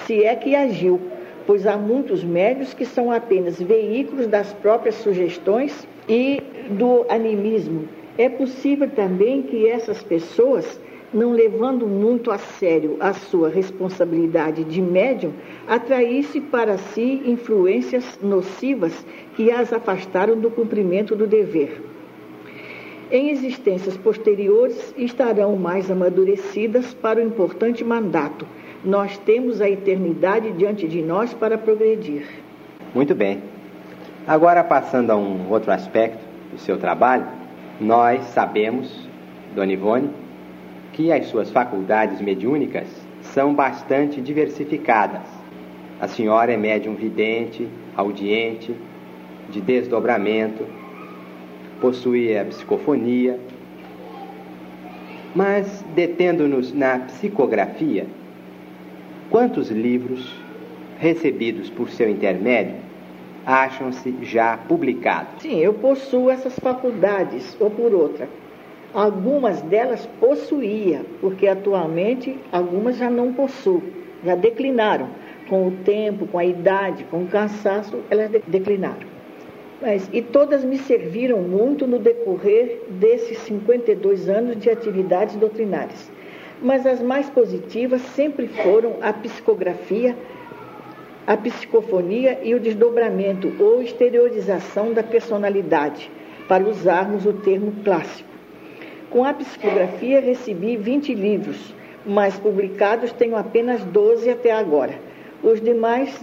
se é que agiu, pois há muitos médios que são apenas veículos das próprias sugestões e do animismo. É possível também que essas pessoas, não levando muito a sério a sua responsabilidade de médium, atraísse para si influências nocivas que as afastaram do cumprimento do dever em existências posteriores estarão mais amadurecidas para o importante mandato. Nós temos a eternidade diante de nós para progredir. Muito bem. Agora, passando a um outro aspecto do seu trabalho, nós sabemos, Dona Ivone, que as suas faculdades mediúnicas são bastante diversificadas. A senhora é médium vidente, audiente, de desdobramento, possui a psicofonia. Mas, detendo-nos na psicografia, quantos livros recebidos por seu intermédio acham-se já publicados? Sim, eu possuo essas faculdades, ou por outra. Algumas delas possuía, porque atualmente algumas já não possuo, já declinaram. Com o tempo, com a idade, com o cansaço, elas declinaram. Mas, e todas me serviram muito no decorrer desses 52 anos de atividades doutrinárias. Mas as mais positivas sempre foram a psicografia, a psicofonia e o desdobramento ou exteriorização da personalidade, para usarmos o termo clássico. Com a psicografia recebi 20 livros, mas publicados tenho apenas 12 até agora. Os demais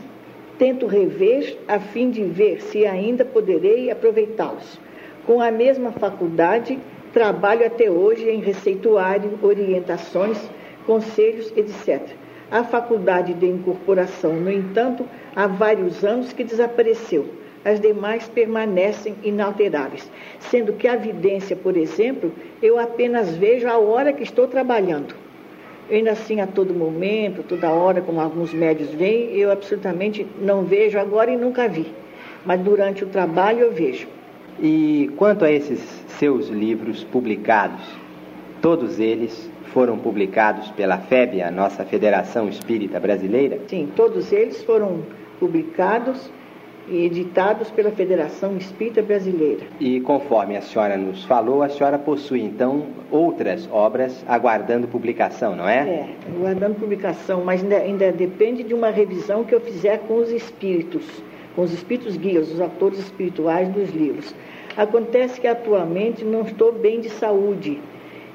tento rever a fim de ver se ainda poderei aproveitá-los. Com a mesma faculdade, trabalho até hoje em receituário, orientações, conselhos, etc. A faculdade de incorporação, no entanto, há vários anos que desapareceu. As demais permanecem inalteráveis, sendo que a vidência, por exemplo, eu apenas vejo a hora que estou trabalhando. Ainda assim, a todo momento, toda hora, como alguns médios veem, eu absolutamente não vejo agora e nunca vi. Mas durante o trabalho eu vejo. E quanto a esses seus livros publicados, todos eles foram publicados pela FEB, a nossa Federação Espírita Brasileira? Sim, todos eles foram publicados e editados pela Federação Espírita Brasileira. E conforme a senhora nos falou, a senhora possui então outras obras aguardando publicação, não é? É, aguardando publicação, mas ainda, ainda depende de uma revisão que eu fizer com os espíritos, com os espíritos guias, os autores espirituais dos livros. Acontece que atualmente não estou bem de saúde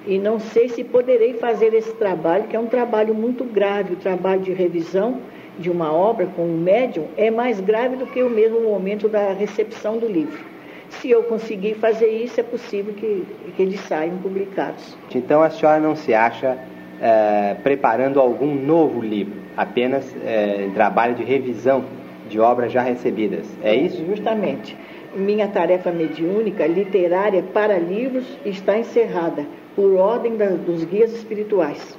e não sei se poderei fazer esse trabalho, que é um trabalho muito grave, o trabalho de revisão de uma obra com um médium é mais grave do que o mesmo momento da recepção do livro. Se eu conseguir fazer isso, é possível que, que eles saiam publicados. Então a senhora não se acha é, preparando algum novo livro, apenas é, trabalho de revisão de obras já recebidas, é isso? Justamente. Minha tarefa mediúnica literária para livros está encerrada por ordem da, dos guias espirituais.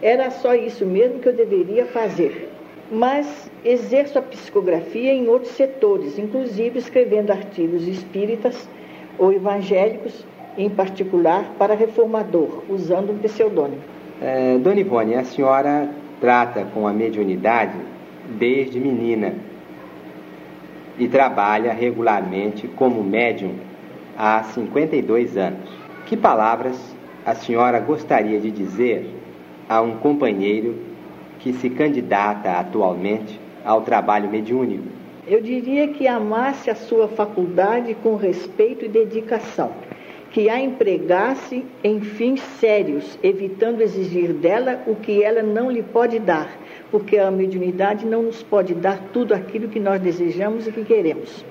Era só isso mesmo que eu deveria fazer. Mas exerço a psicografia em outros setores, inclusive escrevendo artigos espíritas ou evangélicos, em particular para reformador, usando um pseudônimo. É, Dona Ivone, a senhora trata com a mediunidade desde menina e trabalha regularmente como médium há 52 anos. Que palavras a senhora gostaria de dizer a um companheiro que se candidata atualmente ao trabalho mediúnico? Eu diria que amasse a sua faculdade com respeito e dedicação, que a empregasse em fins sérios, evitando exigir dela o que ela não lhe pode dar, porque a mediunidade não nos pode dar tudo aquilo que nós desejamos e que queremos.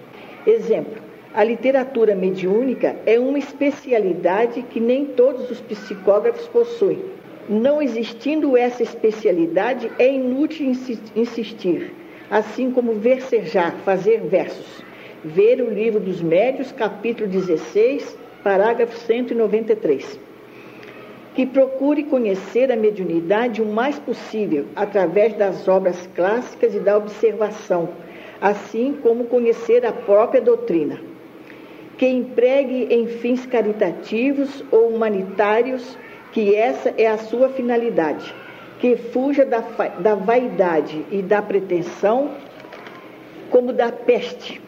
Exemplo: a literatura mediúnica é uma especialidade que nem todos os psicógrafos possuem. Não existindo essa especialidade, é inútil insistir, assim como versejar, fazer versos. Ver o livro dos Médios, capítulo 16, parágrafo 193. Que procure conhecer a mediunidade o mais possível através das obras clássicas e da observação, assim como conhecer a própria doutrina. Que empregue em fins caritativos ou humanitários que essa é a sua finalidade, que fuja da, da vaidade e da pretensão, como da peste.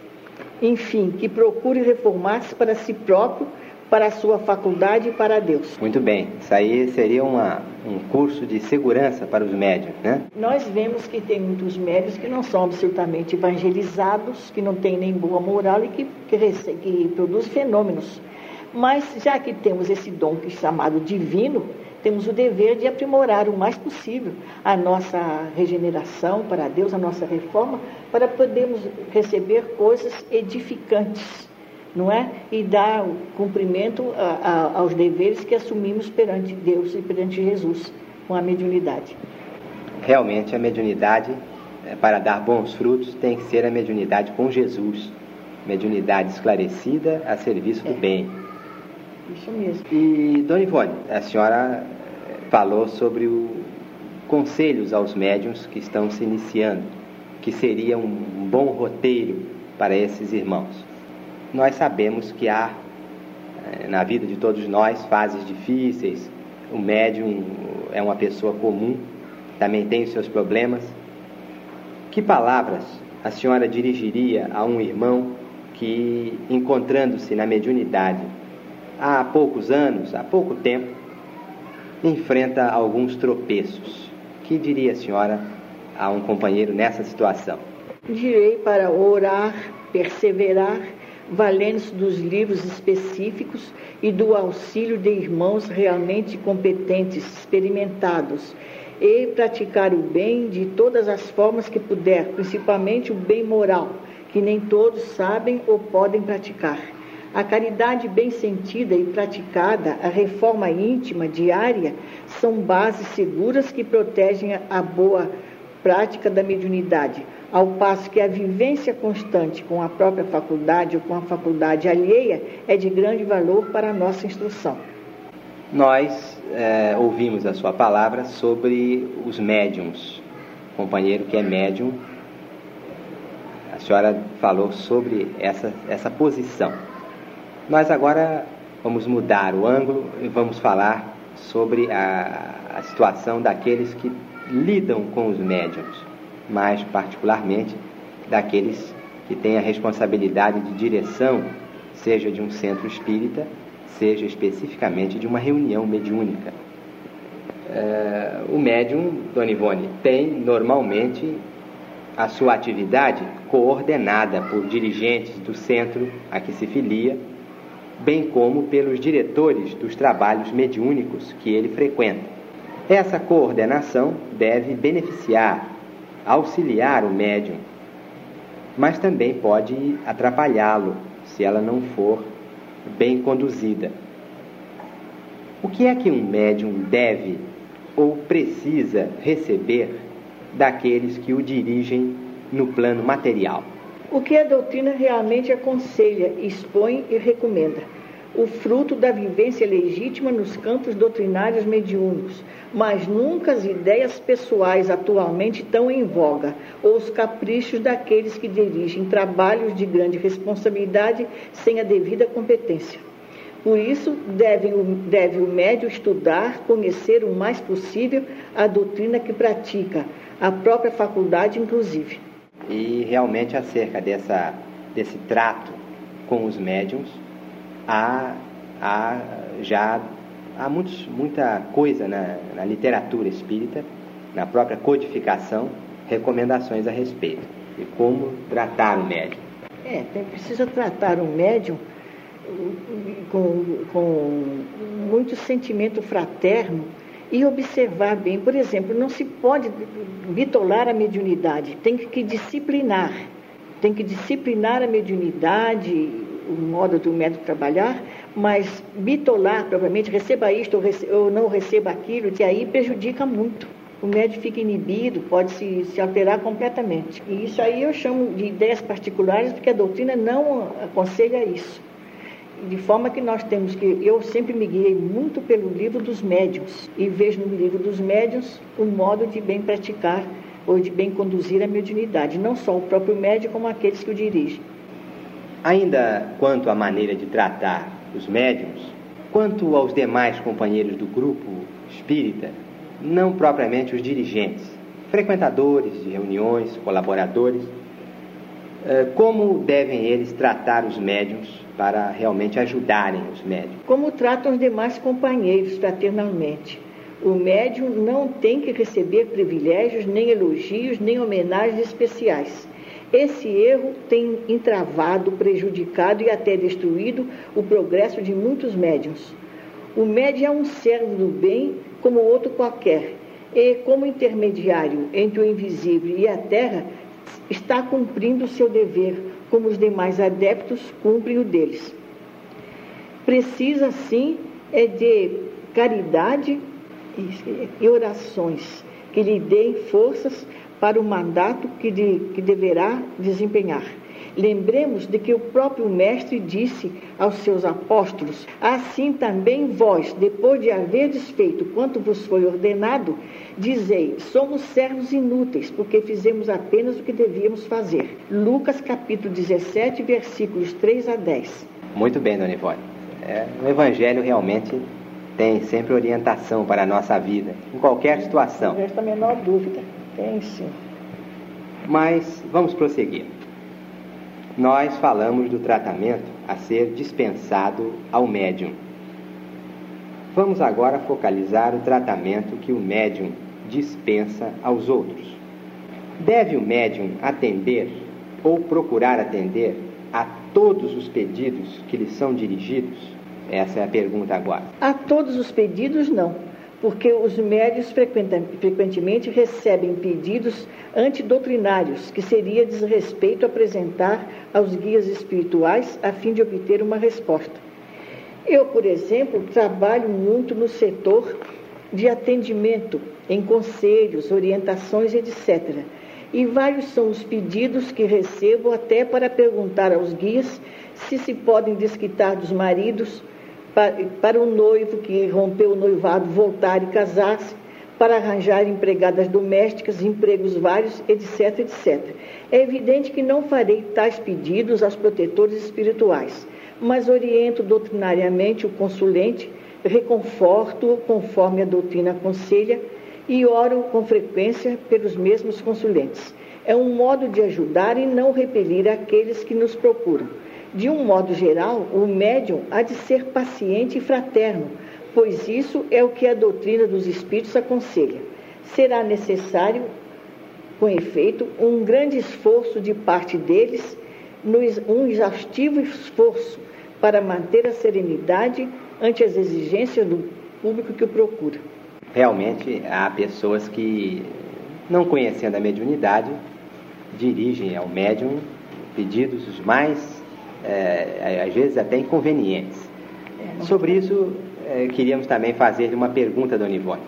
Enfim, que procure reformar-se para si próprio, para a sua faculdade e para Deus. Muito bem, isso aí seria uma, um curso de segurança para os médios, né? Nós vemos que tem muitos médios que não são absolutamente evangelizados, que não têm nem boa moral e que, que, que produzem fenômenos mas já que temos esse dom que é chamado divino, temos o dever de aprimorar o mais possível a nossa regeneração para Deus, a nossa reforma, para podermos receber coisas edificantes, não é? E dar cumprimento a, a, aos deveres que assumimos perante Deus e perante Jesus com a mediunidade. Realmente, a mediunidade, é, para dar bons frutos, tem que ser a mediunidade com Jesus, mediunidade esclarecida a serviço do é. bem isso mesmo. E, Dona Ivone, a senhora falou sobre o conselhos aos médiums que estão se iniciando, que seria um bom roteiro para esses irmãos. Nós sabemos que há eh, na vida de todos nós fases difíceis, o médium é uma pessoa comum, também tem os seus problemas. Que palavras a senhora dirigiria a um irmão que, encontrando-se na mediunidade, há poucos anos, há pouco tempo, enfrenta alguns tropeços. Que diria a senhora a um companheiro nessa situação? Direi para orar, perseverar, valendo-se dos livros específicos e do auxílio de irmãos realmente competentes, experimentados, e praticar o bem de todas as formas que puder, principalmente o bem moral, que nem todos sabem ou podem praticar. A caridade bem sentida e praticada, a reforma íntima diária, são bases seguras que protegem a boa prática da mediunidade, ao passo que a vivência constante com a própria faculdade ou com a faculdade alheia é de grande valor para a nossa instrução. Nós é, ouvimos a sua palavra sobre os médiums, companheiro que é médium. A senhora falou sobre essa, essa posição. Nós agora vamos mudar o ângulo e vamos falar sobre a, a situação daqueles que lidam com os médiums, mais particularmente daqueles que têm a responsabilidade de direção, seja de um centro espírita, seja especificamente de uma reunião mediúnica. É, o médium, Dona Ivone, tem normalmente a sua atividade coordenada por dirigentes do centro a que se filia, bem como pelos diretores dos trabalhos mediúnicos que ele frequenta. Essa coordenação deve beneficiar, auxiliar o médium, mas também pode atrapalhá-lo se ela não for bem conduzida. O que é que um médium deve ou precisa receber daqueles que o dirigem no plano material? O que a doutrina realmente aconselha, expõe e recomenda? O fruto da vivência legítima nos campos doutrinários mediúnicos, mas nunca as ideias pessoais atualmente tão em voga, ou os caprichos daqueles que dirigem trabalhos de grande responsabilidade sem a devida competência. Por isso, deve, deve o médio estudar, conhecer o mais possível a doutrina que pratica, a própria faculdade, inclusive. E realmente, acerca dessa, desse trato com os médiums, há, há já há muitos, muita coisa na, na literatura espírita, na própria codificação, recomendações a respeito de como tratar o médium. É, precisa tratar o médium com, com muito sentimento fraterno e observar bem. Por exemplo, não se pode bitolar a mediunidade, tem que disciplinar. Tem que disciplinar a mediunidade, o modo do médico trabalhar, mas bitolar, provavelmente, receba isto ou, não receba aquilo, que aí prejudica muito. O médico fica inibido, pode se, se alterar completamente. E isso aí eu chamo de ideias particulares, porque a doutrina não aconselha isso. De forma que nós temos que. Eu sempre me guiei muito pelo livro dos médiuns e vejo no livro dos médiuns o modo de bem praticar ou de bem conduzir a mediunidade, não só o próprio médium, como aqueles que o dirigem. Ainda quanto à maneira de tratar os médiums, quanto aos demais companheiros do grupo espírita, não propriamente os dirigentes, frequentadores de reuniões, colaboradores, como devem eles tratar os médiums para realmente ajudarem os médiums? Como tratam os demais companheiros fraternalmente. O médium não tem que receber privilégios, nem elogios, nem homenagens especiais. Esse erro tem entravado, prejudicado e até destruído o progresso de muitos médiums. O médium é um servo do bem como outro qualquer, e como intermediário entre o invisível e a terra, está cumprindo o seu dever, como os demais adeptos cumprem o deles. Precisa, sim, é de caridade e orações que lhe deem forças para o mandato que, de, que deverá desempenhar. Lembremos de que o próprio Mestre disse aos seus apóstolos: Assim também vós, depois de haverdes feito quanto vos foi ordenado, dizei: Somos servos inúteis, porque fizemos apenas o que devíamos fazer. Lucas capítulo 17, versículos 3 a 10. Muito bem, Dona Ivone. É, o Evangelho realmente tem sempre orientação para a nossa vida, em qualquer situação. Não resta a menor dúvida. Tem sim. Mas vamos prosseguir. Nós falamos do tratamento a ser dispensado ao médium. Vamos agora focalizar o tratamento que o médium dispensa aos outros. Deve o médium atender ou procurar atender a todos os pedidos que lhes são dirigidos? Essa é a pergunta agora. A todos os pedidos, não, porque os médios frequentemente recebem pedidos antidoutrinários, que seria desrespeito apresentar aos guias espirituais a fim de obter uma resposta. Eu, por exemplo, trabalho muito no setor de atendimento, em conselhos, orientações, etc. E vários são os pedidos que recebo até para perguntar aos guias se se podem desquitar dos maridos para, o noivo que rompeu o noivado voltar e casar-se, para arranjar empregadas domésticas, empregos vários, etc, etc. É evidente que não farei tais pedidos aos protetores espirituais, mas oriento doutrinariamente o consulente, reconforto-o conforme a doutrina aconselha e oro com frequência pelos mesmos consulentes. É um modo de ajudar e não repelir aqueles que nos procuram. De um modo geral, o médium há de ser paciente e fraterno, pois isso é o que a doutrina dos espíritos aconselha. Será necessário, com efeito, um grande esforço de parte deles, um exaustivo esforço para manter a serenidade ante as exigências do público que o procura. Realmente há pessoas que, não conhecendo a mediunidade, dirigem ao médium pedidos mais, é, às vezes até inconvenientes. Sobre isso, é, queríamos também fazer uma pergunta, Dona Ivone.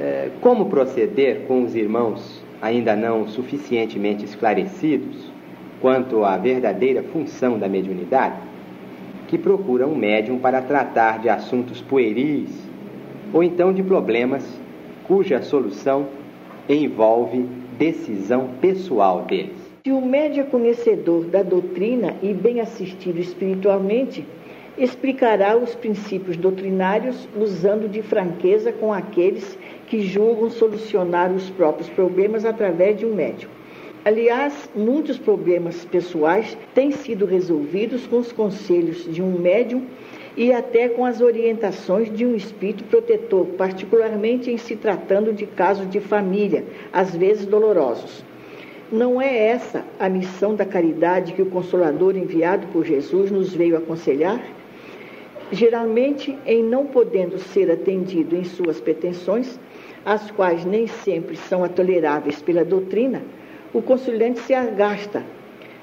É, como proceder com os irmãos ainda não suficientemente esclarecidos quanto à verdadeira função da mediunidade, que procuram um médium para tratar de assuntos pueris ou então de problemas cuja solução envolve decisão pessoal deles. Se o médium é conhecedor da doutrina e bem assistido espiritualmente, explicará os princípios doutrinários usando de franqueza com aqueles que julgam solucionar os próprios problemas através de um médium. Aliás, muitos problemas pessoais têm sido resolvidos com os conselhos de um médium e até com as orientações de um espírito protetor, particularmente em se tratando de casos de família, às vezes dolorosos. Não é essa a missão da caridade que o Consolador enviado por Jesus nos veio aconselhar? geralmente em não podendo ser atendido em suas pretensões, as quais nem sempre são toleráveis pela doutrina, o consulente se agasta,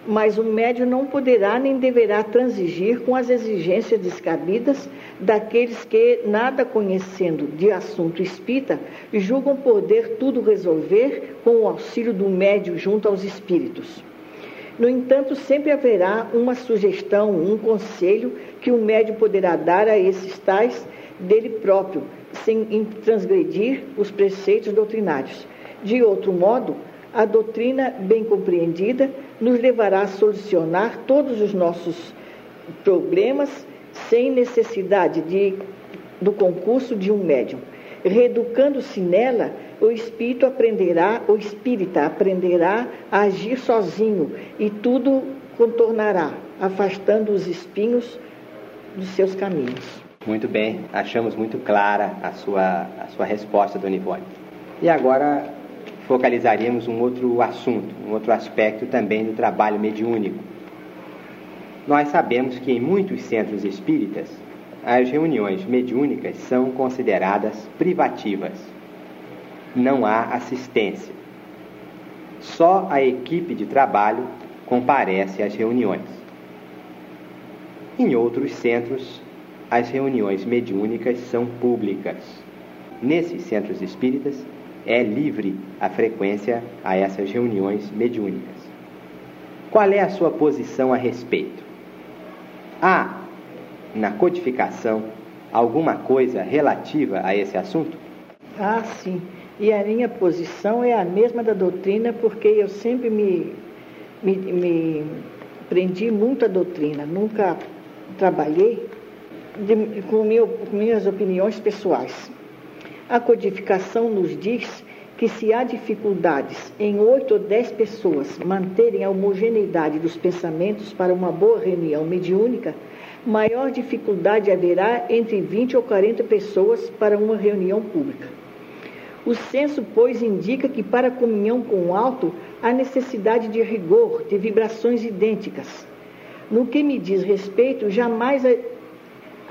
mas o médio não poderá nem deverá transigir com as exigências descabidas daqueles que, nada conhecendo de assunto espírita, julgam poder tudo resolver com o auxílio do médio junto aos espíritos. No entanto, sempre haverá uma sugestão, um conselho que o médium poderá dar a esses tais dele próprio, sem transgredir os preceitos doutrinários. De outro modo, a doutrina bem compreendida nos levará a solucionar todos os nossos problemas sem necessidade de, do concurso de um médium. Reeducando-se nela, o espírito aprenderá, o espírita aprenderá a agir sozinho e tudo contornará, afastando os espinhos dos seus caminhos. Muito bem, achamos muito clara a sua, a sua resposta, Dona Ivone. E agora focalizaríamos um outro assunto, um outro aspecto também do trabalho mediúnico. Nós sabemos que em muitos centros espíritas as reuniões mediúnicas são consideradas privativas. Não há assistência. Só a equipe de trabalho comparece às reuniões. Em outros centros, as reuniões mediúnicas são públicas. Nesses centros espíritas, é livre a frequência a essas reuniões mediúnicas. Qual é a sua posição a respeito? Há na codificação alguma coisa relativa a esse assunto? Ah, sim. E a minha posição é a mesma da doutrina, porque eu sempre me, me, me prendi muito à doutrina, nunca trabalhei de, com, meu, com minhas opiniões pessoais. A codificação nos diz que se há dificuldades em oito ou dez pessoas manterem a homogeneidade dos pensamentos para uma boa reunião mediúnica, maior dificuldade haverá entre 20 ou 40 pessoas para uma reunião pública. O senso, pois, indica que para a comunhão com o alto há necessidade de rigor, de vibrações idênticas. No que me diz respeito, jamais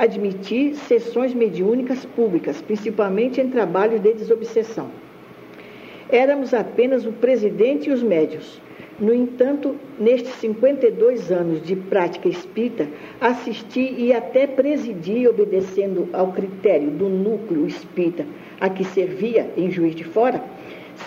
admiti sessões mediúnicas públicas, principalmente em trabalhos de desobsessão. Éramos apenas o presidente e os médios. No entanto, nestes 52 anos de prática espírita, assisti e até presidi, obedecendo ao critério do núcleo espírita a que servia em Juiz de Fora,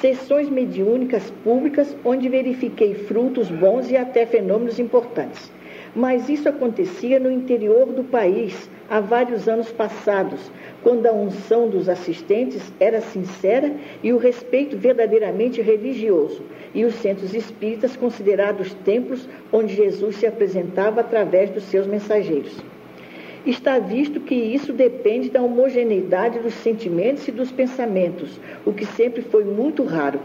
sessões mediúnicas públicas onde verifiquei frutos bons e até fenômenos importantes. Mas isso acontecia no interior do país há vários anos passados, quando a unção dos assistentes era sincera e o respeito verdadeiramente religioso, e os centros espíritas considerados templos onde Jesus se apresentava através dos seus mensageiros. Está visto que isso depende da homogeneidade dos sentimentos e dos pensamentos, o que sempre foi muito raro.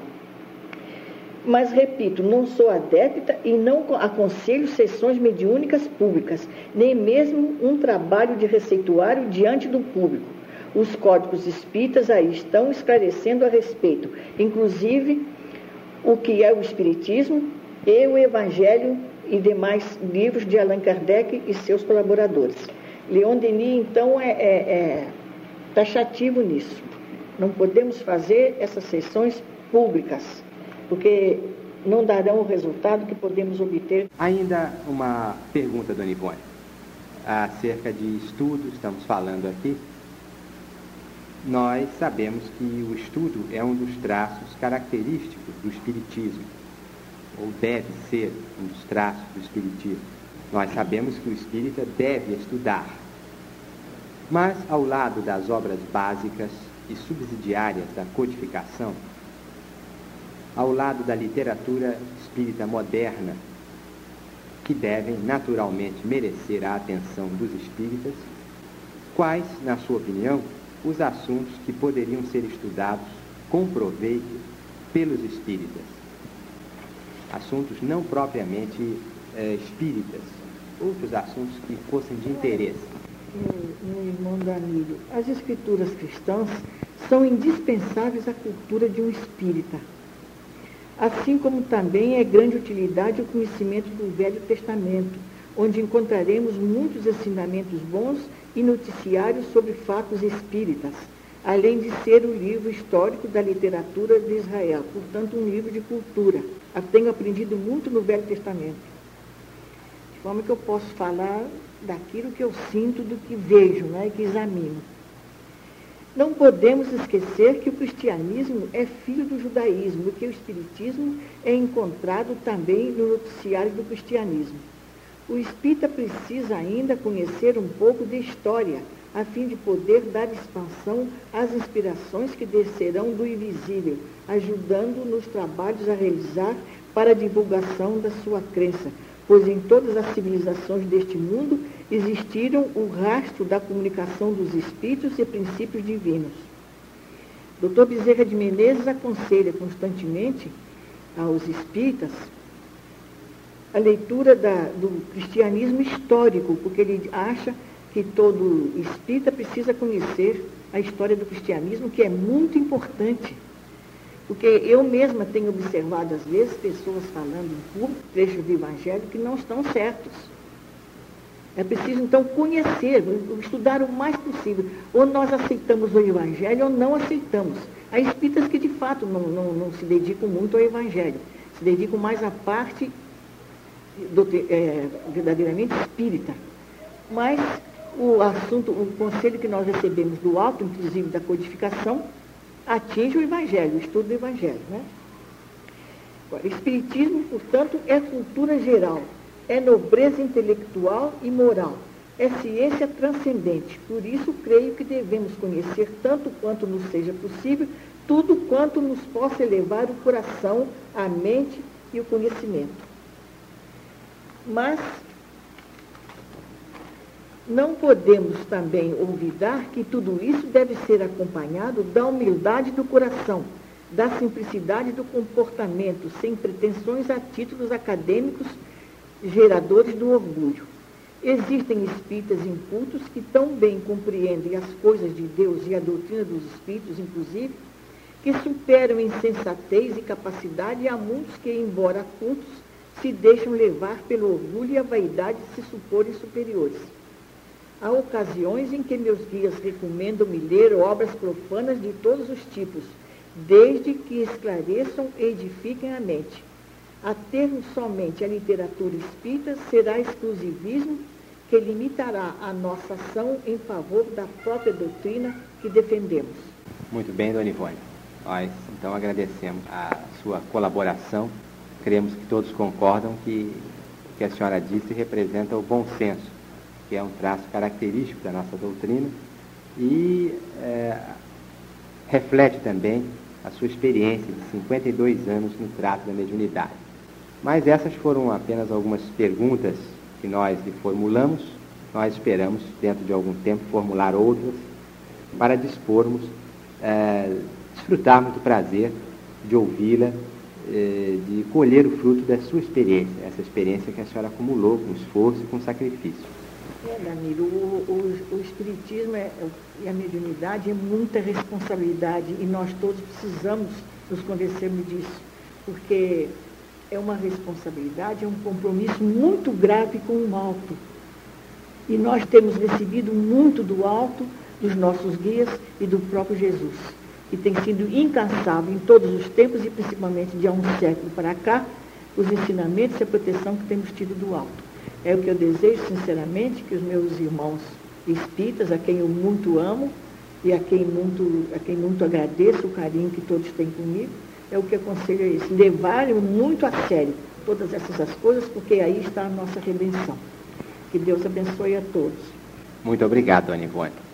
Mas, repito, não sou adepta e não aconselho sessões mediúnicas públicas, nem mesmo um trabalho de receituário diante do público os códigos espíritas aí estão esclarecendo a respeito, inclusive o que é o Espiritismo e o Evangelho e demais livros de Allan Kardec e seus colaboradores. Leon Denis, então, é, é, é taxativo nisso. Não podemos fazer essas sessões públicas, porque não darão o resultado que podemos obter. Ainda uma pergunta, Dona Ivone. Acerca de estudos, estamos falando aqui, nós sabemos que o estudo é um dos traços característicos do Espiritismo, ou deve ser um dos traços do Espiritismo. Nós sabemos que o espírita deve estudar. Mas, ao lado das obras básicas e subsidiárias da codificação, ao lado da literatura espírita moderna, que devem naturalmente merecer a atenção dos espíritas, quais, na sua opinião, os assuntos que poderiam ser estudados com proveito pelos espíritas. Assuntos não propriamente é, espíritas, outros assuntos que fossem de interesse. Meu, irmão Danilo, as escrituras cristãs são indispensáveis à cultura de um espírita. Assim como também é grande utilidade o conhecimento do Velho Testamento, onde encontraremos muitos ensinamentos bons e noticiários sobre fatos espíritas, além de ser o livro histórico da literatura de Israel, portanto, um livro de cultura. Eu tenho aprendido muito no Velho Testamento, de forma que eu posso falar daquilo que eu sinto, do que vejo né, que examino. Não podemos esquecer que o cristianismo é filho do judaísmo, e que o espiritismo é encontrado também no noticiário do cristianismo. O espírita precisa ainda conhecer um pouco de história, a fim de poder dar expansão às inspirações que descerão do invisível, ajudando nos trabalhos a realizar para a divulgação da sua crença, pois em todas as civilizações deste mundo existiram o rastro da comunicação dos espíritos e princípios divinos. Dr. Bezerra de Menezes aconselha constantemente aos espíritas a leitura da, do cristianismo histórico, porque ele acha que todo espírita precisa conhecer a história do cristianismo, que é muito importante. Porque eu mesma tenho observado, às vezes, pessoas falando em público, trechos do Evangelho, que não estão certos. É preciso, então, conhecer, estudar o mais possível. Ou nós aceitamos o Evangelho ou não aceitamos. Há espíritas que, de fato, não, não, não se dedicam muito ao Evangelho. Se dedicam mais à parte é, verdadeiramente espírita. Mas o assunto, o conselho que nós recebemos do alto, inclusive da codificação, atinge o Evangelho, o estudo do Evangelho. Né? Agora, espiritismo, portanto, é cultura geral, é nobreza intelectual e moral, é ciência transcendente. Por isso, creio que devemos conhecer tanto quanto nos seja possível, tudo quanto nos possa elevar o coração, a mente e o conhecimento. Mas não podemos também olvidar que tudo isso deve ser acompanhado da humildade do coração, da simplicidade do comportamento, sem pretensões a títulos acadêmicos geradores do orgulho. Existem espíritas incultos que tão bem compreendem as coisas de Deus e a doutrina dos espíritos, inclusive, que superam em sensatez e capacidade a muitos que, embora cultos, se deixam levar pelo orgulho e a vaidade de se suporem superiores. Há ocasiões em que meus guias recomendam-me ler obras profanas de todos os tipos, desde que esclareçam e edifiquem a mente. Atermos somente a literatura espírita será exclusivismo que limitará a nossa ação em favor da própria doutrina que defendemos. Muito bem, Dona Ivone. Nós, então, agradecemos a sua colaboração. Cremos que todos concordam que o que a senhora disse representa o bom senso, que é um traço característico da nossa doutrina e é, reflete também a sua experiência de 52 anos no trato da mediunidade. Mas essas foram apenas algumas perguntas que nós lhe formulamos. Nós esperamos, dentro de algum tempo, formular outras para dispormos, é, desfrutarmos do prazer de ouvi-la, é, de colher o fruto da sua experiência, essa experiência que a senhora acumulou com esforço e com sacrifício. É, Danilo, o, o, o Espiritismo é, e a mediunidade é muita responsabilidade e nós todos precisamos nos convencermos disso, porque é uma responsabilidade, é um compromisso muito grave com o alto. E nós temos recebido muito do alto, dos nossos guias e do próprio Jesus, que tem sido incansável em todos os tempos e principalmente de há um século para cá, os ensinamentos e a proteção que temos tido do alto. É o que eu desejo sinceramente que os meus irmãos espíritas, a quem eu muito amo e a quem muito, a quem muito agradeço o carinho que todos têm comigo, é o que aconselho é isso, levarem muito a sério todas essas coisas, porque aí está a nossa redenção. Que Deus abençoe a todos. Muito obrigado, Dona Ivone.